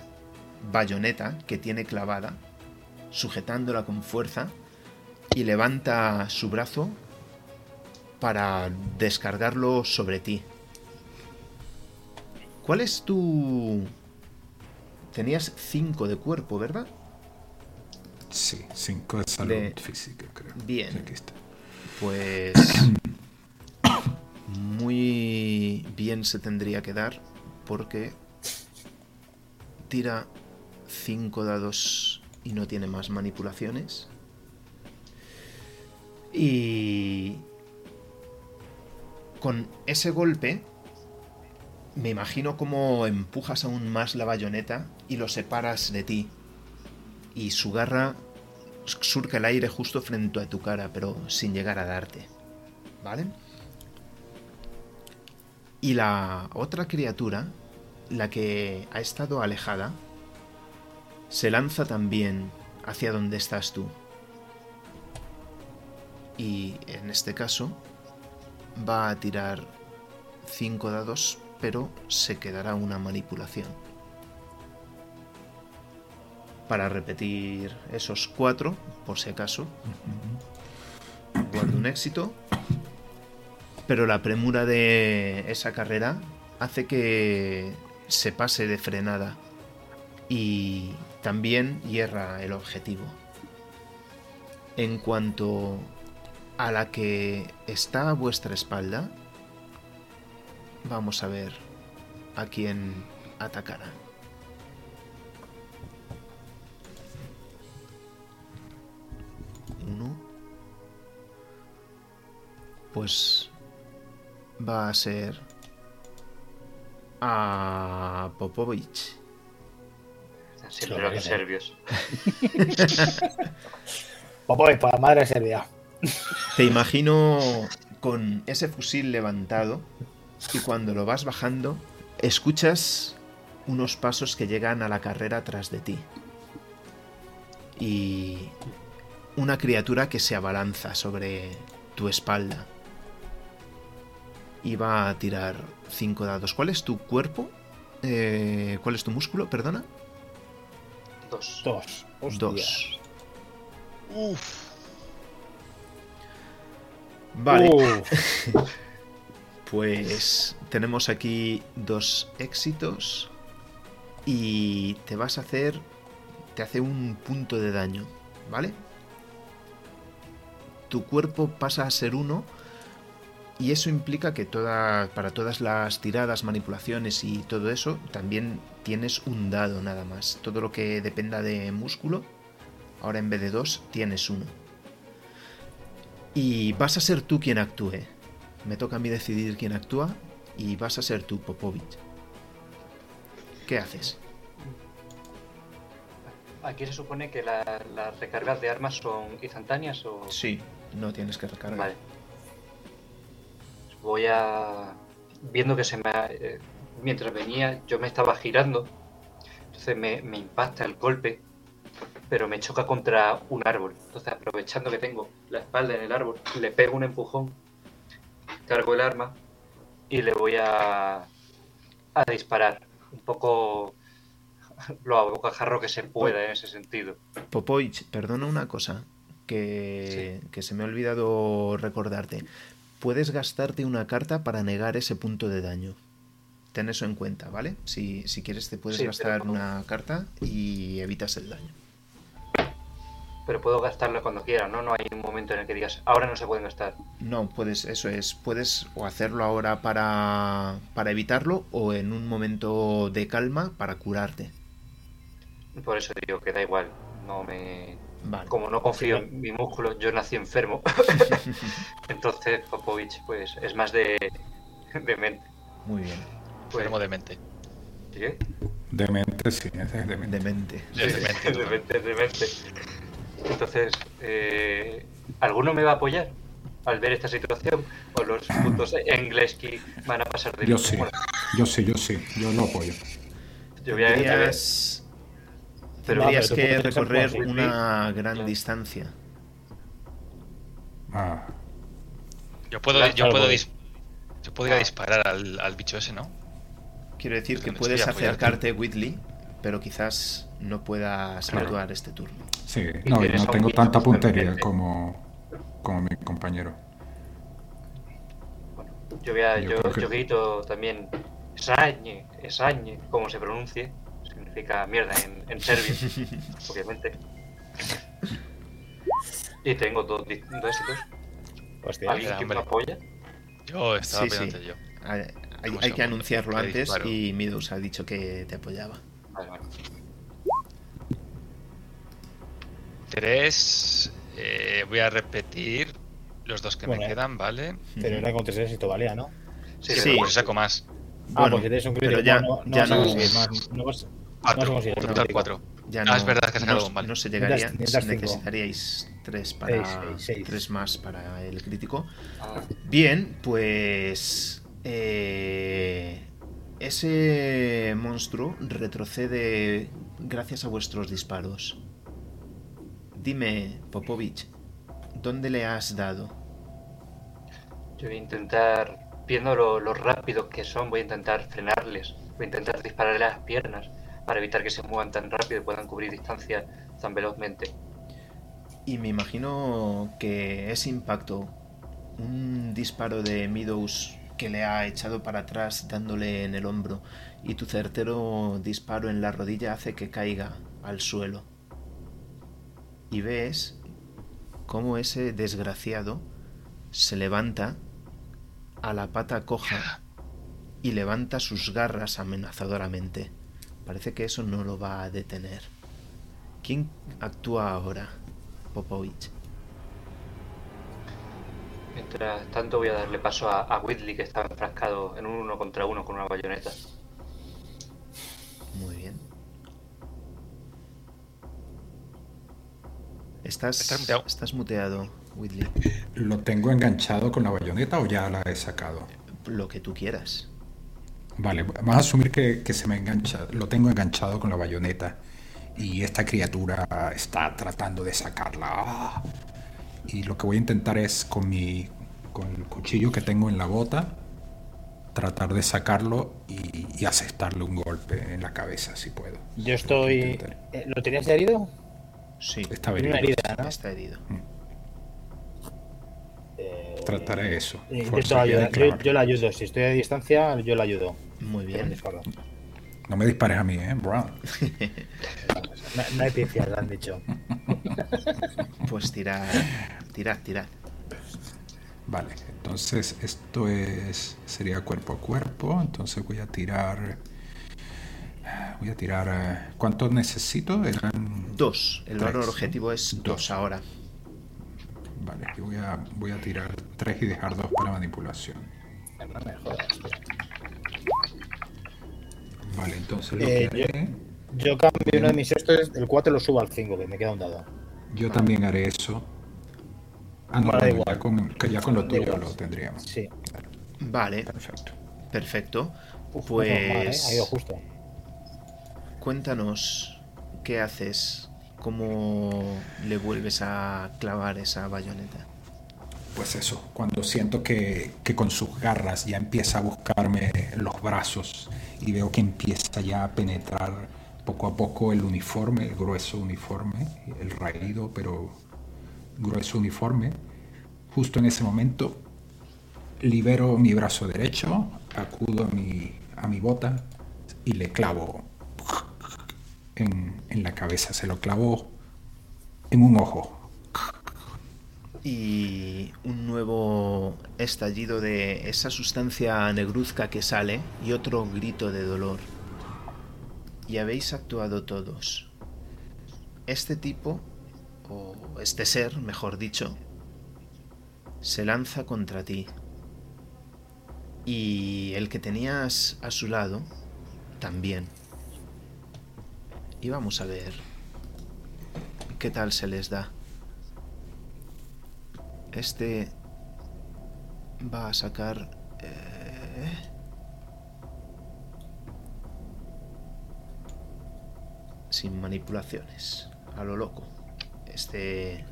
bayoneta que tiene clavada, sujetándola con fuerza, y levanta su brazo para descargarlo sobre ti. ¿Cuál es tu... Tenías 5 de cuerpo, ¿verdad? Sí, 5 de salud De- física, creo. Bien. Sí, aquí está. Pues... Muy bien se tendría que dar porque tira 5 dados y no tiene más manipulaciones. Y con ese golpe me imagino cómo empujas aún más la bayoneta y lo separas de ti. Y su garra surca el aire justo frente a tu cara, pero sin llegar a darte. ¿Vale? Y la otra criatura, la que ha estado alejada, se lanza también hacia donde estás tú. Y en este caso va a tirar 5 dados, pero se quedará una manipulación. Para repetir esos 4, por si acaso. Guardo un éxito. Pero la premura de esa carrera hace que se pase de frenada. Y también hierra el objetivo. En cuanto a la que está a vuestra espalda, vamos a ver a quién atacará. Uno. Pues va a ser a Popovich. Siempre Claro, los que serbios. Popoy, para madre serbia. Te imagino con ese fusil levantado y cuando lo vas bajando, escuchas unos pasos que llegan a la carrera tras de ti. Y una criatura que se abalanza sobre tu espalda. Y va a tirar cinco dados. ¿Cuál es tu cuerpo? Eh, ¿Cuál es tu músculo? Perdona. Dos. Dos. Hostias. Dos. Uf. Vale. Pues tenemos aquí dos éxitos y te vas a hacer, te hace un punto de daño, ¿vale? Tu cuerpo pasa a ser uno y eso implica que toda, para todas las tiradas, manipulaciones y todo eso, también tienes un dado nada más. Todo lo que dependa de músculo, ahora en vez de dos, tienes uno. Y vas a ser tú quien actúe. me toca a mí decidir quién actúa y vas a ser tú, Popovich. ¿Qué haces? Aquí se supone que la- las recargas de armas son instantáneas o... Sí, no tienes que recargar. Vale. Voy a... Viendo que se me... ha- eh, Mientras venía, yo me estaba girando. Entonces me, me impacta el golpe. Pero me choca contra un árbol. Entonces, aprovechando que tengo la espalda en el árbol, le pego un empujón. Cargo el arma. Y le voy a... A disparar. Un poco... Lo abocajarro que se pueda en ese sentido. Popovich, perdona una cosa que, que se me ha olvidado recordarte. Puedes gastarte una carta para negar ese punto de daño. Ten eso en cuenta, ¿vale? Si, si quieres te puedes Sí, gastar pero- una carta y evitas el daño. Pero puedo gastarlo cuando quiera, ¿no? No hay un momento en el que digas, ahora no se pueden gastar. No, puedes, eso es, puedes o hacerlo ahora para, para evitarlo o en un momento de calma para curarte. Por eso digo que da igual. No me. Vale. Como no confío en mi músculo, yo nací enfermo. Entonces, Popovich, pues es más de, de mente. Muy bien. Pues, Enfermo de mente. ¿qué? Demente, sí, es de demente. Demente. Es de mente, de mente, de mente. Entonces, eh, ¿alguno me va a apoyar al ver esta situación? ¿O los puntos Engleski van a pasar de Yo sí, yo sí, yo sí, yo lo apoyo. yo voy a Tendrías, Pero- tendrías Ah, pero que recorrer una gran Claro. distancia. Ah, Yo puedo, Claro, yo puedo, dis- yo puedo ir a disparar al, al bicho ese, ¿no? Quiero decir que puedes acercarte, Whitley, pero quizás no puedas Claro. actuar este turno. sí, no, y tienes no tengo tanta puntería como, como mi compañero. Bueno, yo, voy a, Yo yo, que- yo grito también Esañe, Esañe, como se pronuncie. Significa mierda en, en serbio, obviamente. Y tengo dos, dos éxitos. Hostia. ¿Alguien que me apoya? Yo estaba Sí, sí. yo. Hay, hay- ¿Cómo hay se que anunciarlo antes disparo. y Midos ha dicho que te apoyaba. Vale, vale. Tres. eh, voy a repetir los dos que Bueno, me quedan, ¿vale? Pero era con tres éxitos valía, ¿no? Sí, Sí. pero Pues saco más. ah, Bueno, porque tienes un pero crítico. ya- no, no ya no-. No vas, vas Total. Ya Ah, no, es verdad que has no, sacado un, vale. no se llegaría. Necesitaríais tres para Seis, seis, seis. tres más para el crítico. Ah, Bien, pues eh, ese monstruo retrocede gracias a vuestros disparos. Dime, Popovich, ¿dónde le has dado? yo voy a intentar, viendo lo, lo rápidos que son, voy a intentar frenarles. Voy a intentar dispararle a las piernas para evitar que se muevan tan rápido y puedan cubrir distancia tan velozmente. Y me imagino que ese impacto, un disparo de Meadows que le ha echado para atrás dándole en el hombro y tu certero disparo en la rodilla hace que caiga al suelo. Y ves cómo ese desgraciado se levanta a la pata coja y levanta sus garras amenazadoramente. Parece que eso no lo va a detener. ¿Quién actúa ahora? Popovich. Mientras tanto voy a darle paso a, a Whitley que estaba enfrascado en un uno contra uno con una bayoneta. Muy bien. Estás, Estás muteado. estás muteado, Whitley. ¿Lo tengo enganchado con la bayoneta o ya la he sacado? Lo que tú quieras. Vale, vamos a asumir que, que se me engancha, lo tengo enganchado con la bayoneta y esta criatura está tratando de sacarla. ¡Ah! Y lo que voy a intentar es con mi con el cuchillo que tengo en la bota tratar de sacarlo y, y asestarle un golpe en la cabeza si puedo. Yo estoy. Intentaré. eh, ¿Lo tenías herido? Sí, Está Tiene una herido. herida, ¿no? está herido. Eh, Trataré eso. eh, yo, lo la ayudo. Si estoy a distancia, yo la ayudo. Muy bien. No me dispares a mí, ¿eh, Brown? No, no hay pifias, han dicho. Pues tirad, tirad, tirad. Vale, entonces esto es sería cuerpo a cuerpo, entonces voy a tirar voy a tirar eh, ¿cuánto necesito? Eran Dos. El Tres, valor objetivo es dos Dos. ahora. Vale, y voy a voy a tirar 3 y dejar 2 para manipulación. No me jodas, tío. Vale, entonces lo Eh, que haré, Yo cambio uno de mis estos, el 4 lo subo al 5, que me queda un dado. yo también haré eso. Ah, no, Vale, bueno, igual. ya, con, que ya con lo tuyo igual. lo tendríamos. Sí. Vale, Perfecto. perfecto. Uf, no es normal, ¿eh? Pues Ha ido justo. Cuéntanos qué haces, cómo le vuelves a clavar esa bayoneta. Pues eso, cuando siento que, que con sus garras ya empieza a buscarme los brazos y veo que empieza ya a penetrar poco a poco el uniforme, el grueso uniforme, el raído pero grueso uniforme, justo en ese momento libero mi brazo derecho, acudo a mi, a mi bota y le clavo en, la cabeza, se lo clavo en un ojo. Y un nuevo estallido de esa sustancia negruzca que sale y otro grito de dolor. Y habéis actuado todos. Este tipo, o este ser, mejor dicho, se lanza contra ti. Y el que tenías a su lado, también. Y vamos a ver qué tal se les da. Este va a sacar... eh, sin manipulaciones, a lo loco. Este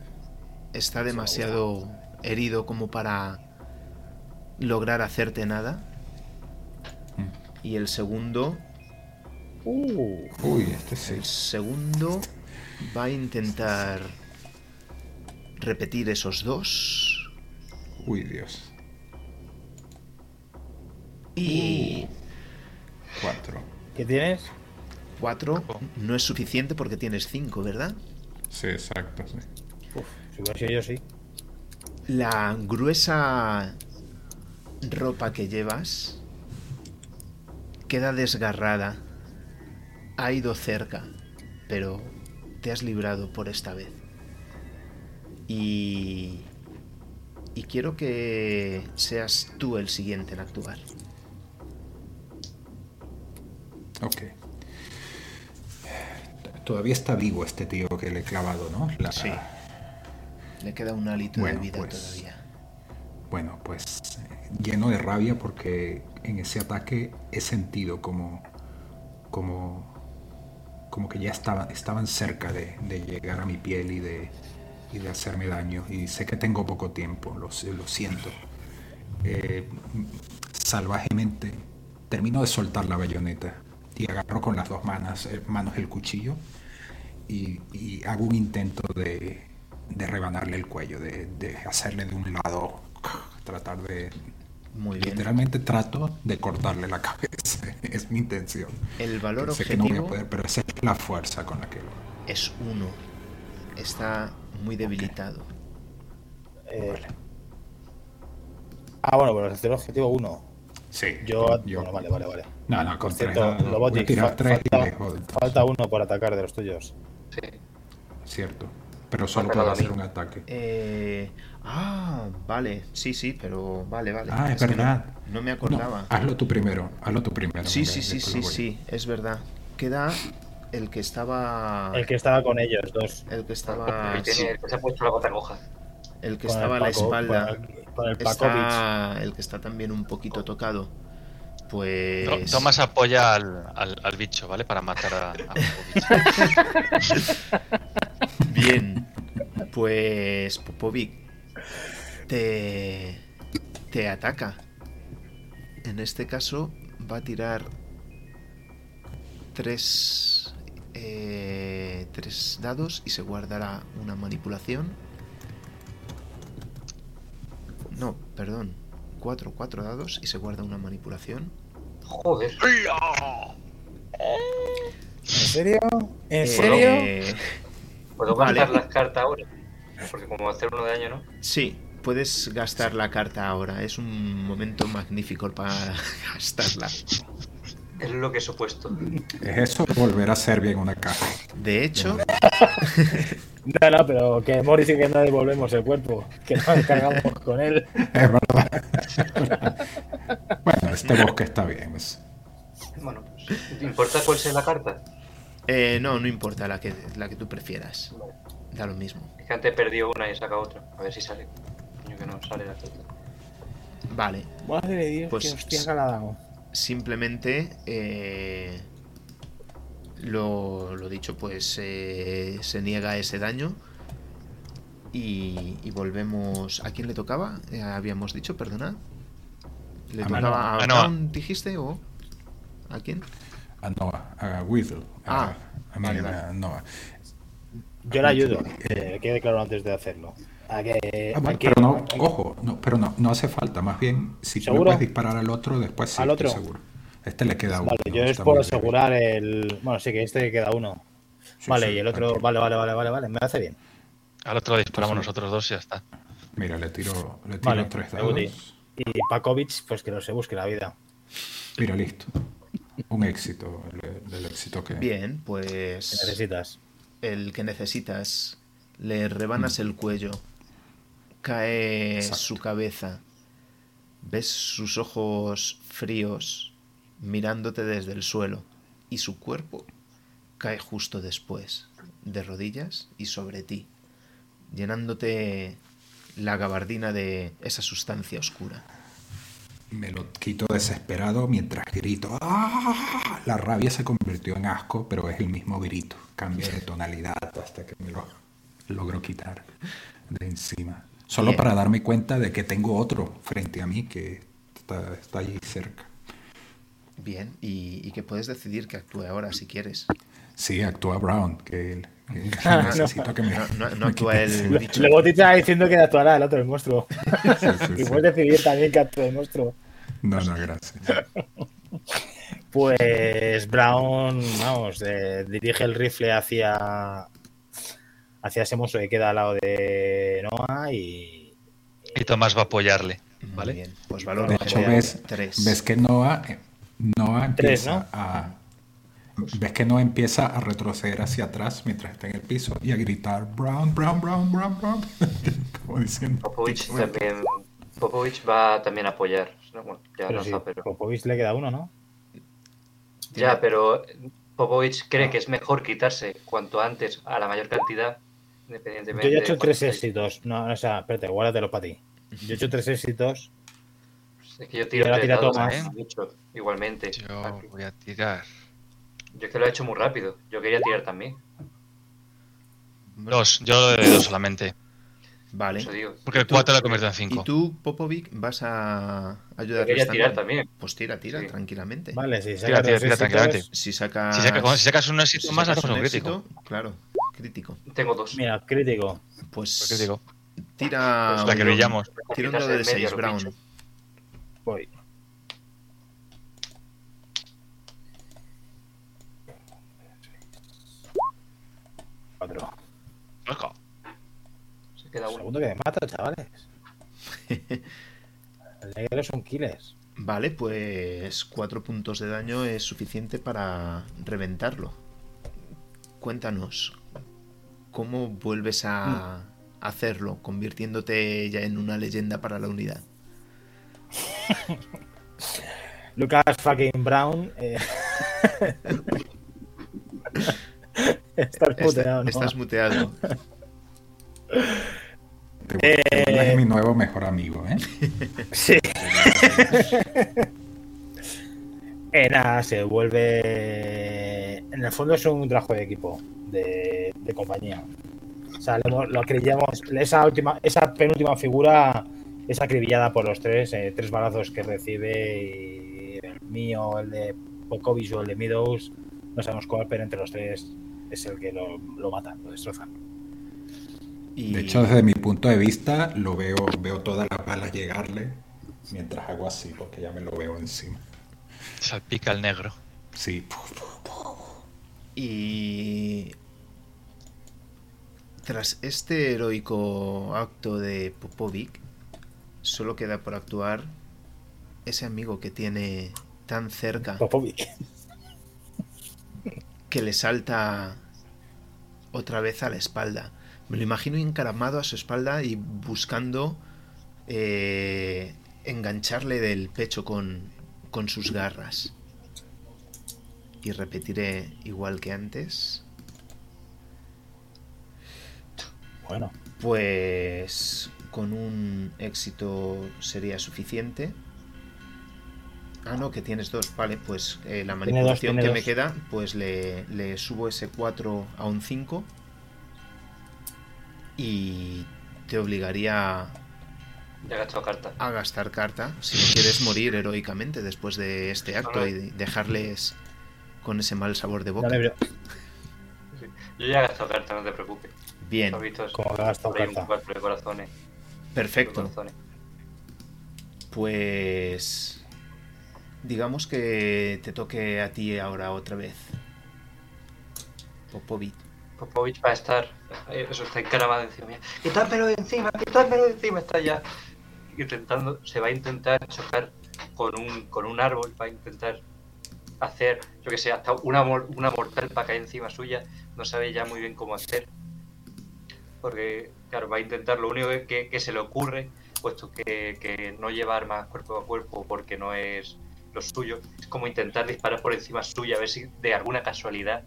está demasiado herido como para lograr hacerte nada. Y el segundo, Uh, Uy, este sí. el segundo va a intentar repetir esos dos. Uy, Dios. Y Cuatro. ¿Qué tienes? cuatro no es suficiente porque tienes cinco, ¿verdad? Sí, exacto, sí. Uf, si hubiera sido yo, sí. La gruesa ropa que llevas queda desgarrada. Ha ido cerca, pero te has librado por esta vez. Y... Y quiero que seas tú el siguiente en actuar. Ok. Todavía está vivo este tío que le he clavado, ¿no? La- Sí. Le queda un hálito Bueno, de vida pues, todavía. Bueno, pues eh, lleno de rabia porque en ese ataque he sentido como, como, como que ya estaba, estaban cerca de, de llegar a mi piel y de, y de hacerme daño. Y sé que tengo poco tiempo, lo, lo siento. Eh, salvajemente termino de soltar la bayoneta y agarro con las dos manos, eh, manos el cuchillo y, y hago un intento de, de rebanarle el cuello, de, de hacerle de un lado, tratar de... Muy bien. Literalmente trato de cortarle la cabeza, es mi intención. El valor sé que no voy a objetivo poder, pero esa es la fuerza con la que lo hago. es uno. Está muy debilitado. Eh, Vale. Ah, bueno, pero el objetivo 1. Sí, Yo, yo- Bueno, vale, vale, vale. No, no, con tres voy a Lobotic, tirar fa- tres y falta, falta uno por atacar de los tuyos. Sí. Cierto. Pero solo a mí. hacer un ataque. Eh, ah, vale, sí, sí, pero vale, vale. Ah, es verdad. No, me No, acordaba. hazlo tú primero, hazlo tú primero. sí, sí, sí, sí, sí, es verdad. Queda el que estaba. El que estaba con ellos, dos. el que estaba. El que, tiene, el que se ha puesto la bota coja. el que Con el estaba a la espalda. Con el, con el Pakovic. Está el que está también un poquito tocado. Pues. To- Tomás apoya al, al- al bicho, ¿vale? Para matar a, a. Bien. Pues Popovic te, te ataca. En este caso va a tirar tres, eh, tres dados y se guardará una manipulación. No, perdón. Cuatro, cuatro dados y se guarda una manipulación. Joder. ¿En serio? ¿En Eh, serio? ¿Puedo Vale. gastar las cartas ahora? Porque como hacer uno de daño, ¿no? Sí, puedes gastar la carta ahora. Es un momento magnífico para gastarla. Es lo que he supuesto. Es eso volver a Serbia en una caja. De hecho, No, no, pero que Morris dice que no devolvemos el cuerpo, que nos cargamos con él. Es verdad. bueno, este bosque está bien. es- Bueno, pues, ¿te importa cuál sea la carta? eh, no, no importa la que, la que tú prefieras. Da lo mismo. Es que antes he perdido una y he sacado otra. A ver si sale. Coño, que no sale la. Vale, Madre de Dios, Pues- qué hostia que le ha dado. simplemente eh, lo, lo dicho, pues eh, se niega ese daño. Y, y volvemos. ¿A quién le tocaba? Eh, habíamos dicho, perdona. ¿Le A tocaba a. Brown, dijiste? ¿O a quién? A Noah, a Weasel. Ah, a, a mí, vale, a. Noah. Yo le ayudo, que quede claro antes de hacerlo. A que, Ah, bueno, a que- pero no, ojo, no, pero no, no hace falta. Más bien, si tú le puedes disparar al otro, después sí, ¿Al estoy otro? seguro. Este le queda uno. Vale, yo es por asegurar el. Bueno, sí, que este queda uno. Sí, vale, sí, y el otro. Vale, vale, vale, vale, vale. Me hace bien. Al otro disparamos Sí. nosotros dos y ya está. Mira, le tiro, le tiro Vale, tres dados. Y Pakovic, pues que no se busque la vida. Mira, listo. Un éxito, el, el éxito que... Bien, pues. necesitas. El que necesitas. Le rebanas el cuello. Cae Exacto. su cabeza. Ves sus ojos fríos mirándote desde el suelo. Y su cuerpo cae justo después, de rodillas y sobre ti, llenándote la gabardina de esa sustancia oscura. Me lo quito desesperado mientras grito. ¡Ah! La rabia se convirtió en asco, pero es el mismo grito. Cambia de tonalidad hasta que me lo logro quitar de encima. Solo Bien. para darme cuenta de que tengo otro frente a mí que está, está allí cerca. Bien, y, y que puedes decidir que actúe ahora si quieres. Sí, actúa Brown, que, él- Ah, necesito que me... No, no- no me actúa quite el encima. bicho. Luego te está diciendo que actuará el otro, el monstruo. Sí, sí, Y sí. puedes decidir también que actúe el monstruo. No, no, gracias. Pues Brown, vamos, eh, dirige el rifle hacia hacia ese monstruo que queda al lado de Noah y Y Tomás va a apoyarle. ¿Vale? bien, pues valor De hecho, ves, tres. ves que Noah, Noah Tres, a... Ves que Noah empieza a retroceder hacia atrás mientras está en el piso y a gritar Brown, Brown, Brown, Brown, Brown. Como diciendo... Popovich también, Popovich va también a apoyar. Bueno, ya pero no sí, está, pero... Popovich le queda uno, ¿no? Ya, pero Popovich cree que es mejor quitarse cuanto antes a la mayor cantidad, independientemente Yo ya he hecho tres éxitos. No, o sea, espérate, guárdatelo para ti. Yo he hecho tres éxitos. Es que yo Y tiro ahora tres tira Tomás. ¿eh? Igualmente. Yo voy a tirar. Yo es que lo he hecho muy rápido. Yo quería tirar también. Dos, yo le doy dos solamente. Vale. Digo. Porque el 4 lo convierto en Y 5. tú, Popovic, vas a ayudar quería tirar también. Pues tira, tira, Sí. tranquilamente. Vale, si Tira, sacas tira, tira tranquilamente. Si sacas, Si sacas, si sacas un éxito si más, hacemos un un crítico. éxito, claro, crítico. Tengo dos. Mira, crítico. Pues Pues crítico. tira. Pues la que brillamos. Tira un dado de en medio 6, los Brown. Voy. Cuatro. Ojo. Se queda uno. Segundo que me mata, chavales. Negro son killers. Vale, pues 4 puntos de daño es suficiente para reventarlo. Cuéntanos, ¿cómo vuelves a hacerlo, convirtiéndote ya en una leyenda para la unidad? Lucas fucking Brown. eh, Estás Está- muteado, ¿no? Estás muteado. Te, te vuelves mi nuevo mejor amigo, ¿eh? Sí. Eh, nada, se vuelve. En el fondo es un trabajo de equipo, de, de compañía. O sea, lo, lo acribillamos. Esa, última, esa penúltima figura es acribillada por los tres. eh, tres balazos que recibe. Y el mío, el de Pokovic o el de Meadows. No sabemos cuál, pero entre los tres es el que lo, lo matan, lo destrozan. Y De hecho, desde mi punto de vista, lo veo, veo todas las balas llegarle mientras hago así, porque ya me lo veo encima. Salpica el negro. Sí. Y tras este heroico acto de Popovic, solo queda por actuar ese amigo que tiene tan cerca Popovic. Que le salta otra vez a la espalda. Me lo imagino encaramado a su espalda y buscando eh, engancharle del pecho con, con sus garras. Y repetiré igual que antes. Bueno, Pues con un éxito sería suficiente. Ah, no, que tienes dos. Vale, pues eh, la Tiene dos, manipulación tiene que dos. me queda, pues le, le subo ese 4 a un 5. Y te obligaría Ya he gastado carta. a gastar carta si no quieres morir heroicamente después de este acto y dejarles con ese mal sabor de boca. veo. Sí. Yo ya he gastado carta, no te preocupes. Bien. Como gastado carta. cuatro de corazones. de perfecto. corazones. Pues digamos que te toque a ti ahora otra vez. Popovic. Popovich va a estar. eh, Eso está encaramado encima mía. ¡Quitádmelo de encima! ¡Quitádmelo de encima! Está ya intentando. Se va a intentar chocar con un, con un árbol. Va a intentar hacer, yo que sé, hasta una, una mortal para caer encima suya. No sabe ya muy bien cómo hacer. Porque, claro, va a intentar lo único que, se le ocurre, puesto que no lleva armas cuerpo a cuerpo porque no es lo suyo, es como intentar disparar por encima suya a ver si de alguna casualidad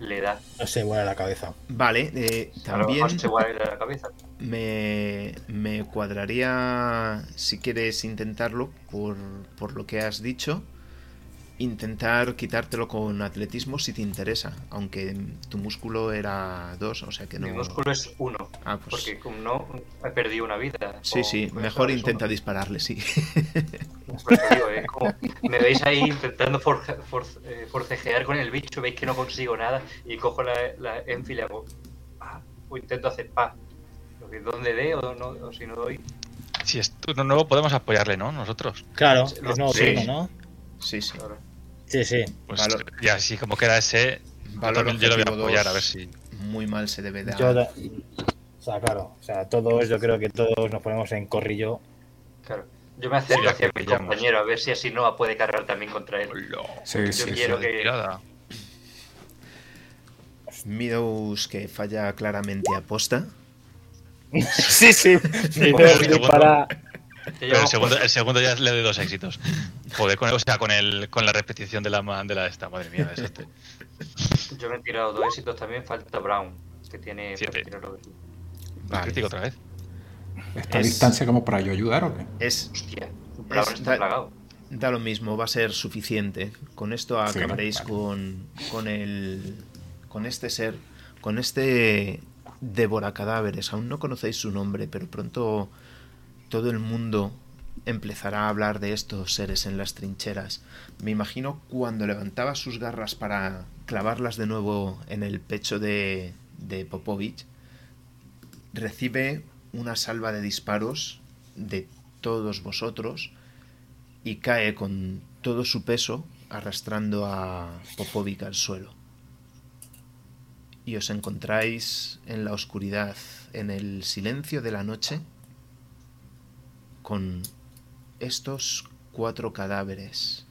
le da. No se vuela la cabeza. Vale, eh, también se vuelve la cabeza. me, me cuadraría, si quieres intentarlo, por, por lo que has dicho, intentar quitártelo con atletismo si te interesa, aunque tu músculo era 2, o sea que no... Mi músculo es uno, Ah, pues porque como no he perdido una vida. sí, sí, mejor intenta dispararle, sí. Digo, como- me veis ahí intentando forja- force- eh, forcejear con el bicho, veis que no consigo nada y cojo la, la Enfield y hago pa, o intento hacer pa. ¿Dónde dé o, no, o si no doy? Si es turno nuevo, podemos apoyarle, ¿no? Nosotros. Claro, es nuevo sí. turno, ¿no? Sí, sí. Claro. Sí, sí. Pues Valor- y así como queda ese, Valor yo lo voy a apoyar dos. a ver si. Muy mal se debe dar. Yo O sea, claro. O sea, todos, yo creo que todos nos ponemos en corrillo. Claro. Yo me acerco Sí, hacia mi pillamos. compañero a ver si así Noah puede cargar también contra él. Sí, Yo sí, sí. quiero que- Tirada. Meadows que falla claramente aposta. sí, sí. Segundo. dispara. Pero el segundo, el segundo ya le doy dos éxitos. Joder, con, o sea, con, el, con la repetición de la, de la esta, madre mía, de este. Yo me he tirado dos éxitos también, falta Brown, que tiene Siete. Vale. Crítico otra vez. ¿Esta Es- distancia como para yo ayudar o qué? Es, Hostia, Brown Es- está da- plagado. da lo mismo, va a ser suficiente. Con esto Sí, acabaréis vale. con, con el. con este ser. Con este devora cadáveres. Aún no conocéis su nombre, pero pronto todo el mundo empezará a hablar de estos seres en las trincheras. Me imagino cuando levantaba sus garras para clavarlas de nuevo en el pecho de, de Popovich, recibe una salva de disparos de todos vosotros y cae con todo su peso arrastrando a Popovic al suelo. Y os encontráis en la oscuridad, en el silencio de la noche, con estos cuatro cadáveres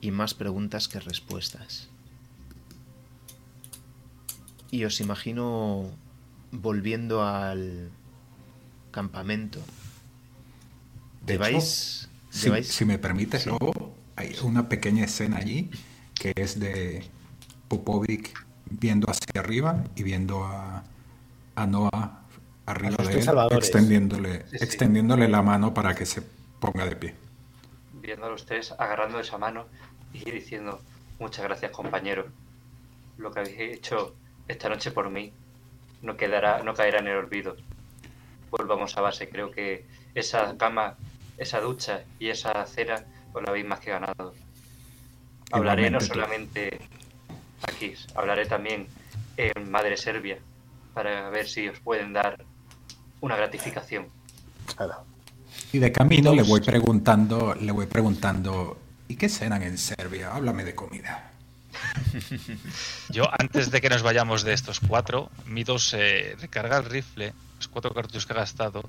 y más preguntas que respuestas. Y os imagino volviendo al campamento. De hecho. Si, lleváis- si me permites, luego hay una pequeña escena allí que es de Popovic viendo hacia arriba y viendo a, a Noah arriba de él, extendiéndole, Sí, sí. extendiéndole la mano para que se ponga de pie. viendo a los tres agarrando esa mano y diciendo muchas gracias compañero. Lo que habéis hecho esta noche por mí no quedará no caerá en el olvido. Volvamos a base. Creo que esa cama esa ducha y esa cena os la habéis más que ganado. Hablaré no solamente aquí hablaré también en Madre Serbia para ver si os pueden dar una gratificación Claro. Y de camino le voy preguntando, le voy preguntando, ¿y qué cenan en Serbia? Háblame de comida. Yo, antes de que nos vayamos de estos cuatro, Midos eh, recarga el rifle, los cuatro cartuchos que ha gastado,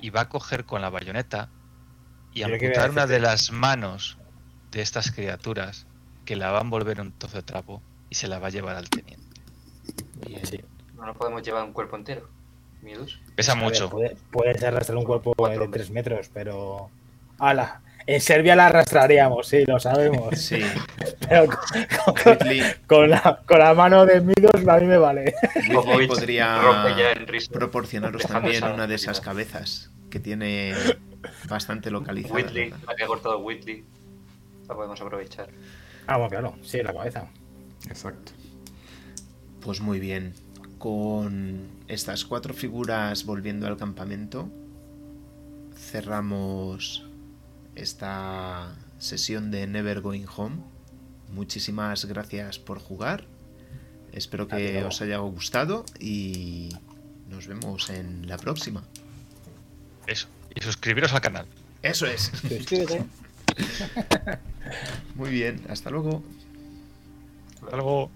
y va a coger con la bayoneta y amputar una de las manos de estas criaturas que la va a envolver en un trozo de trapo y se la va a llevar al teniente. Bien. Sí. No nos podemos llevar un cuerpo entero. Miedos. Pesa ver, mucho. puede- puedes arrastrar un cuerpo Cuatro de hombres. 3 metros, pero. ¡Hala! En Serbia la arrastraríamos, sí, lo sabemos. Sí, Pero con, con- Whitley, con la, con la mano de Midos a mí me vale. Popovich podría proporcionaros también una de esas cabezas que tiene bastante localizada. Whitley, la que ha cortado Whitley. La podemos aprovechar. Ah, bueno, claro, sí, la cabeza. Exacto. Pues muy bien. Con estas cuatro figuras volviendo al campamento, cerramos esta sesión de Never Going Home. Muchísimas gracias por jugar. Espero que os haya gustado y nos vemos en la próxima. Eso. Y suscribiros al canal. Eso es. Suscríbete. Muy bien. Hasta luego. Hasta luego.